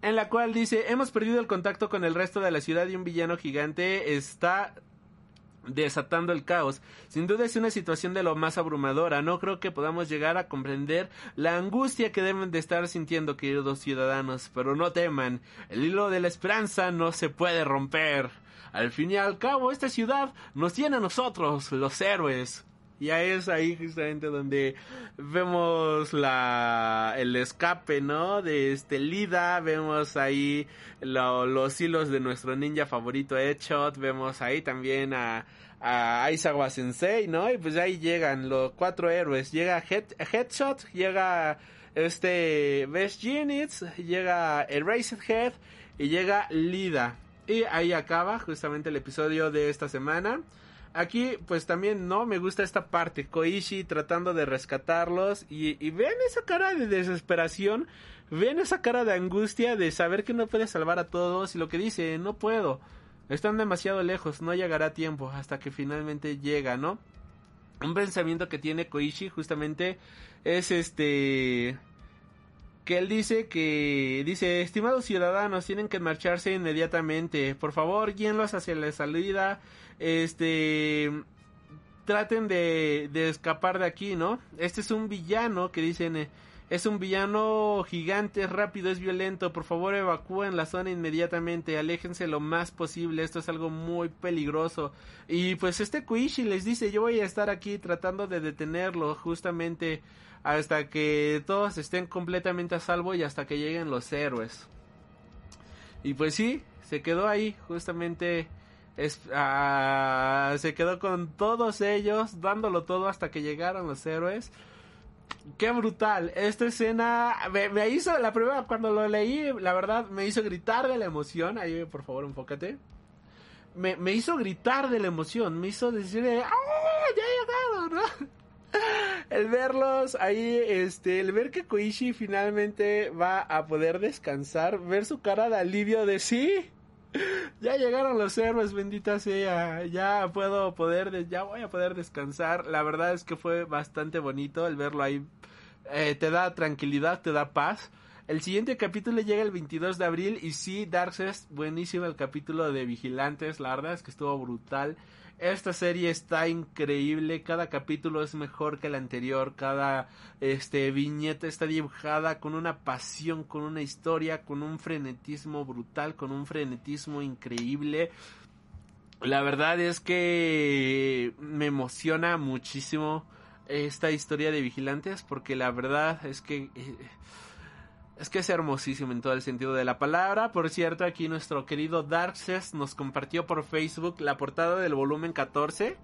En la cual dice, hemos perdido el contacto con el resto de la ciudad y un villano gigante está desatando el caos. Sin duda es una situación de lo más abrumadora. No creo que podamos llegar a comprender la angustia que deben de estar sintiendo, queridos ciudadanos. Pero no teman, el hilo de la esperanza no se puede romper. Al fin y al cabo, esta ciudad nos tiene a nosotros, los héroes. Ya es ahí justamente donde vemos la el escape, ¿no? De este Lida, vemos ahí los hilos de nuestro ninja favorito Headshot, vemos ahí también a, a Aizawa Sensei, ¿no? Y pues ahí llegan los cuatro héroes, llega Headshot, llega este Best Units, llega Erased Head y llega Lida. Y ahí acaba justamente el episodio de esta semana. Aquí, pues también, ¿no? Me gusta esta parte. Koichi tratando de rescatarlos. Y, y ven esa cara de desesperación. Ven esa cara de angustia de saber que no puede salvar a todos. Y lo que dice, no puedo. Están demasiado lejos, no llegará tiempo. Hasta que finalmente llega, ¿no? Un pensamiento que tiene Koichi justamente es este que él dice que dice, estimados ciudadanos, tienen que marcharse inmediatamente. Por favor, guíenlos hacia la salida este traten de, de escapar de aquí, ¿no? Este es un villano que dicen, eh, es un villano gigante, es rápido, es violento, por favor evacúen la zona inmediatamente, aléjense lo más posible, esto es algo muy peligroso. Y pues este Kuishi les dice, yo voy a estar aquí tratando de detenerlo justamente hasta que todos estén completamente a salvo y hasta que lleguen los héroes. Y pues sí, se quedó ahí justamente ah, se quedó con todos ellos, dándolo todo hasta que llegaron los héroes. Qué brutal. Esta escena me, hizo, la primera, cuando lo leí, la verdad, me hizo gritar de la emoción. Ahí, por favor, enfócate. Me, me hizo gritar de la emoción. Me hizo decir, ¡ah! Ya llegaron, ¿no? El verlos ahí, este, el ver que Koichi finalmente va a poder descansar, ver su cara de alivio de sí ya llegaron los héroes, bendita sea. Ya puedo poder, ya voy a poder descansar. La verdad es que fue bastante bonito el verlo ahí. Eh, te da tranquilidad, te da paz. El siguiente capítulo llega el 22 de abril y sí, Darkseid, buenísimo el capítulo de Vigilantes, la verdad es que estuvo brutal. Esta serie está increíble, cada capítulo es mejor que el anterior, cada este viñeta está dibujada con una pasión, con una historia, con un frenetismo brutal, con un frenetismo increíble. La verdad es que me emociona muchísimo esta historia de vigilantes porque la verdad es que eh, es que es hermosísimo en todo el sentido de la palabra. Por cierto, aquí nuestro querido Darkses nos compartió por Facebook la portada del volumen 14.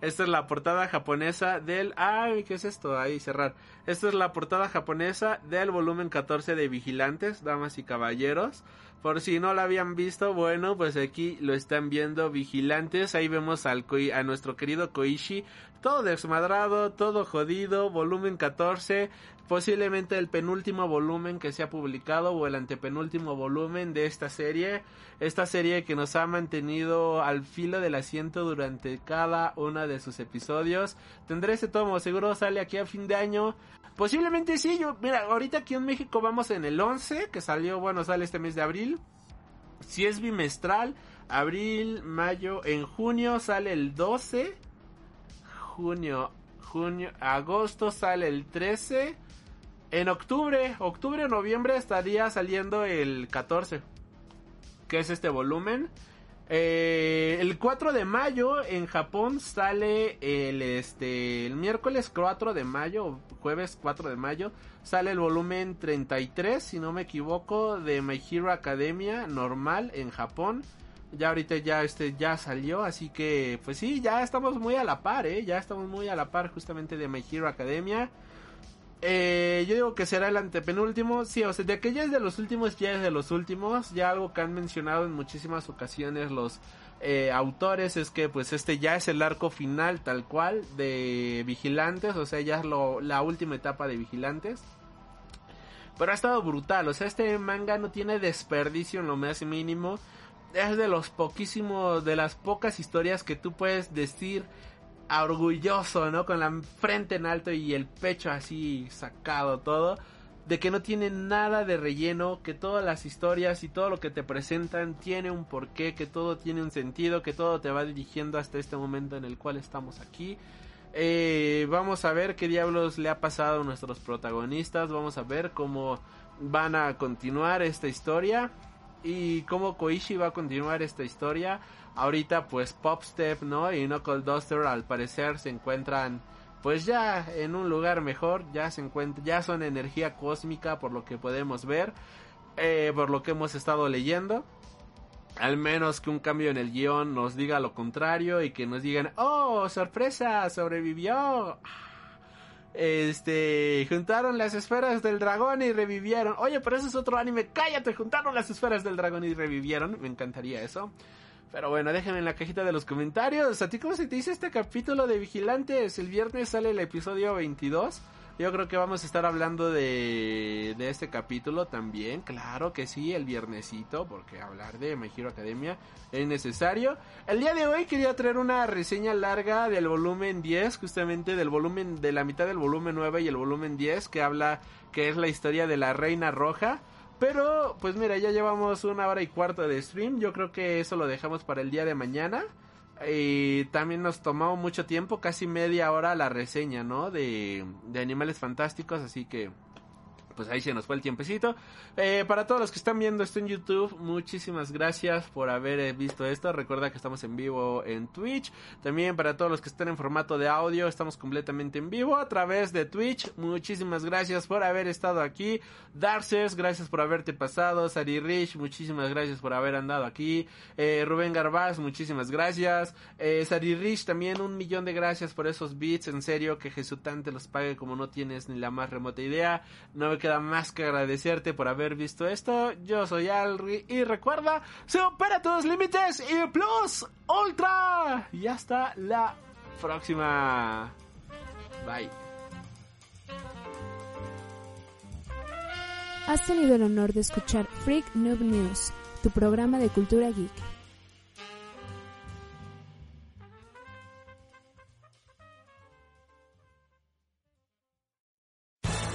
Esta es la portada japonesa del... Ay, ¿qué es esto? Ahí, cerrar. Esta es la portada japonesa del volumen 14 de Vigilantes, damas y caballeros. Por si no la habían visto, bueno, pues aquí lo están viendo Vigilantes. Ahí vemos al a nuestro querido Koichi, todo desmadrado, todo jodido, volumen 14 posiblemente el penúltimo volumen que se ha publicado o el antepenúltimo volumen de esta serie. Esta serie que nos ha mantenido al filo del asiento durante cada uno de sus episodios. Tendré ese tomo, seguro sale aquí a fin de año. Posiblemente sí, yo, mira, ahorita aquí en México vamos en el 11, que salió, bueno, sale este mes de abril. Si es bimestral, abril, mayo, en junio sale el 12. Junio, junio, agosto sale el 13 en octubre, octubre noviembre estaría saliendo el 14, que es este volumen. Eh, el 4 de mayo en Japón sale el este el miércoles 4 de mayo, jueves 4 de mayo, sale el volumen 33, si no me equivoco, de My Hero Academia normal en Japón. Ya ahorita ya este ya salió, así que pues sí, ya estamos muy a la par, eh, ya estamos muy a la par justamente de My Hero Academia. Eh, yo digo que será el antepenúltimo. Sí, o sea, de que es de los últimos, ya es de los últimos. Ya algo que han mencionado en muchísimas ocasiones los eh, autores es que pues este ya es el arco final tal cual de Vigilantes. O sea, ya es lo, la última etapa de Vigilantes. Pero ha estado brutal. O sea, este manga no tiene desperdicio en lo más mínimo. Es de los poquísimos, de las pocas historias que tú puedes decir orgulloso, ¿no? Con la frente en alto y el pecho así sacado todo. De que no tiene nada de relleno, que todas las historias y todo lo que te presentan tiene un porqué, que todo tiene un sentido, que todo te va dirigiendo hasta este momento en el cual estamos aquí. Eh, vamos a ver qué diablos le ha pasado a nuestros protagonistas, vamos a ver cómo van a continuar esta historia y cómo Koichi va a continuar esta historia ahorita pues Popstep, ¿no? Y Knuckle Duster al parecer se encuentran pues ya en un lugar mejor, ya se encuentran, ya son energía cósmica por lo que podemos ver, eh, por lo que hemos estado leyendo. Al menos que un cambio en el guion nos diga lo contrario y que nos digan, oh, sorpresa, sobrevivió. Este, juntaron las esferas del dragón y revivieron. Oye, pero ese es otro anime. Cállate, juntaron las esferas del dragón y revivieron. Me encantaría eso. Pero bueno, déjenme en la cajita de los comentarios. ¿A ti cómo se te dice este capítulo de Vigilantes? El viernes sale el episodio 22. Yo creo que vamos a estar hablando de, de este capítulo también. Claro que sí, el viernesito, porque hablar de My Hero Academia es necesario. El día de hoy quería traer una reseña larga del volumen 10, justamente del volumen, de la mitad del volumen 9 y el volumen 10, que habla que es la historia de la Reina Roja. Pero, pues mira, ya llevamos una hora y cuarto de stream. Yo creo que eso lo dejamos para el día de mañana. Y también nos tomó mucho tiempo, casi media hora la reseña, ¿no? De, de Animales Fantásticos, así que pues ahí se nos fue el tiempecito. Eh, para todos los que están viendo esto en YouTube, muchísimas gracias por haber eh, visto esto. Recuerda que estamos en vivo en Twitch. También para todos los que están en formato de audio, estamos completamente en vivo a través de Twitch. Muchísimas gracias por haber estado aquí. Darces, gracias por haberte pasado. Sari Rich, muchísimas gracias por haber andado aquí. Eh, Rubén Garbaz, muchísimas gracias. Sari Rich, también un millón de gracias por esos beats. En serio, que Jesután te los pague como no tienes ni la más remota idea. No me queda más que agradecerte por haber visto esto. Yo soy Alri y recuerda, supera tus límites y plus ultra. Y hasta la próxima. Bye. Has tenido el honor de escuchar Freak Noob News, tu programa de cultura geek.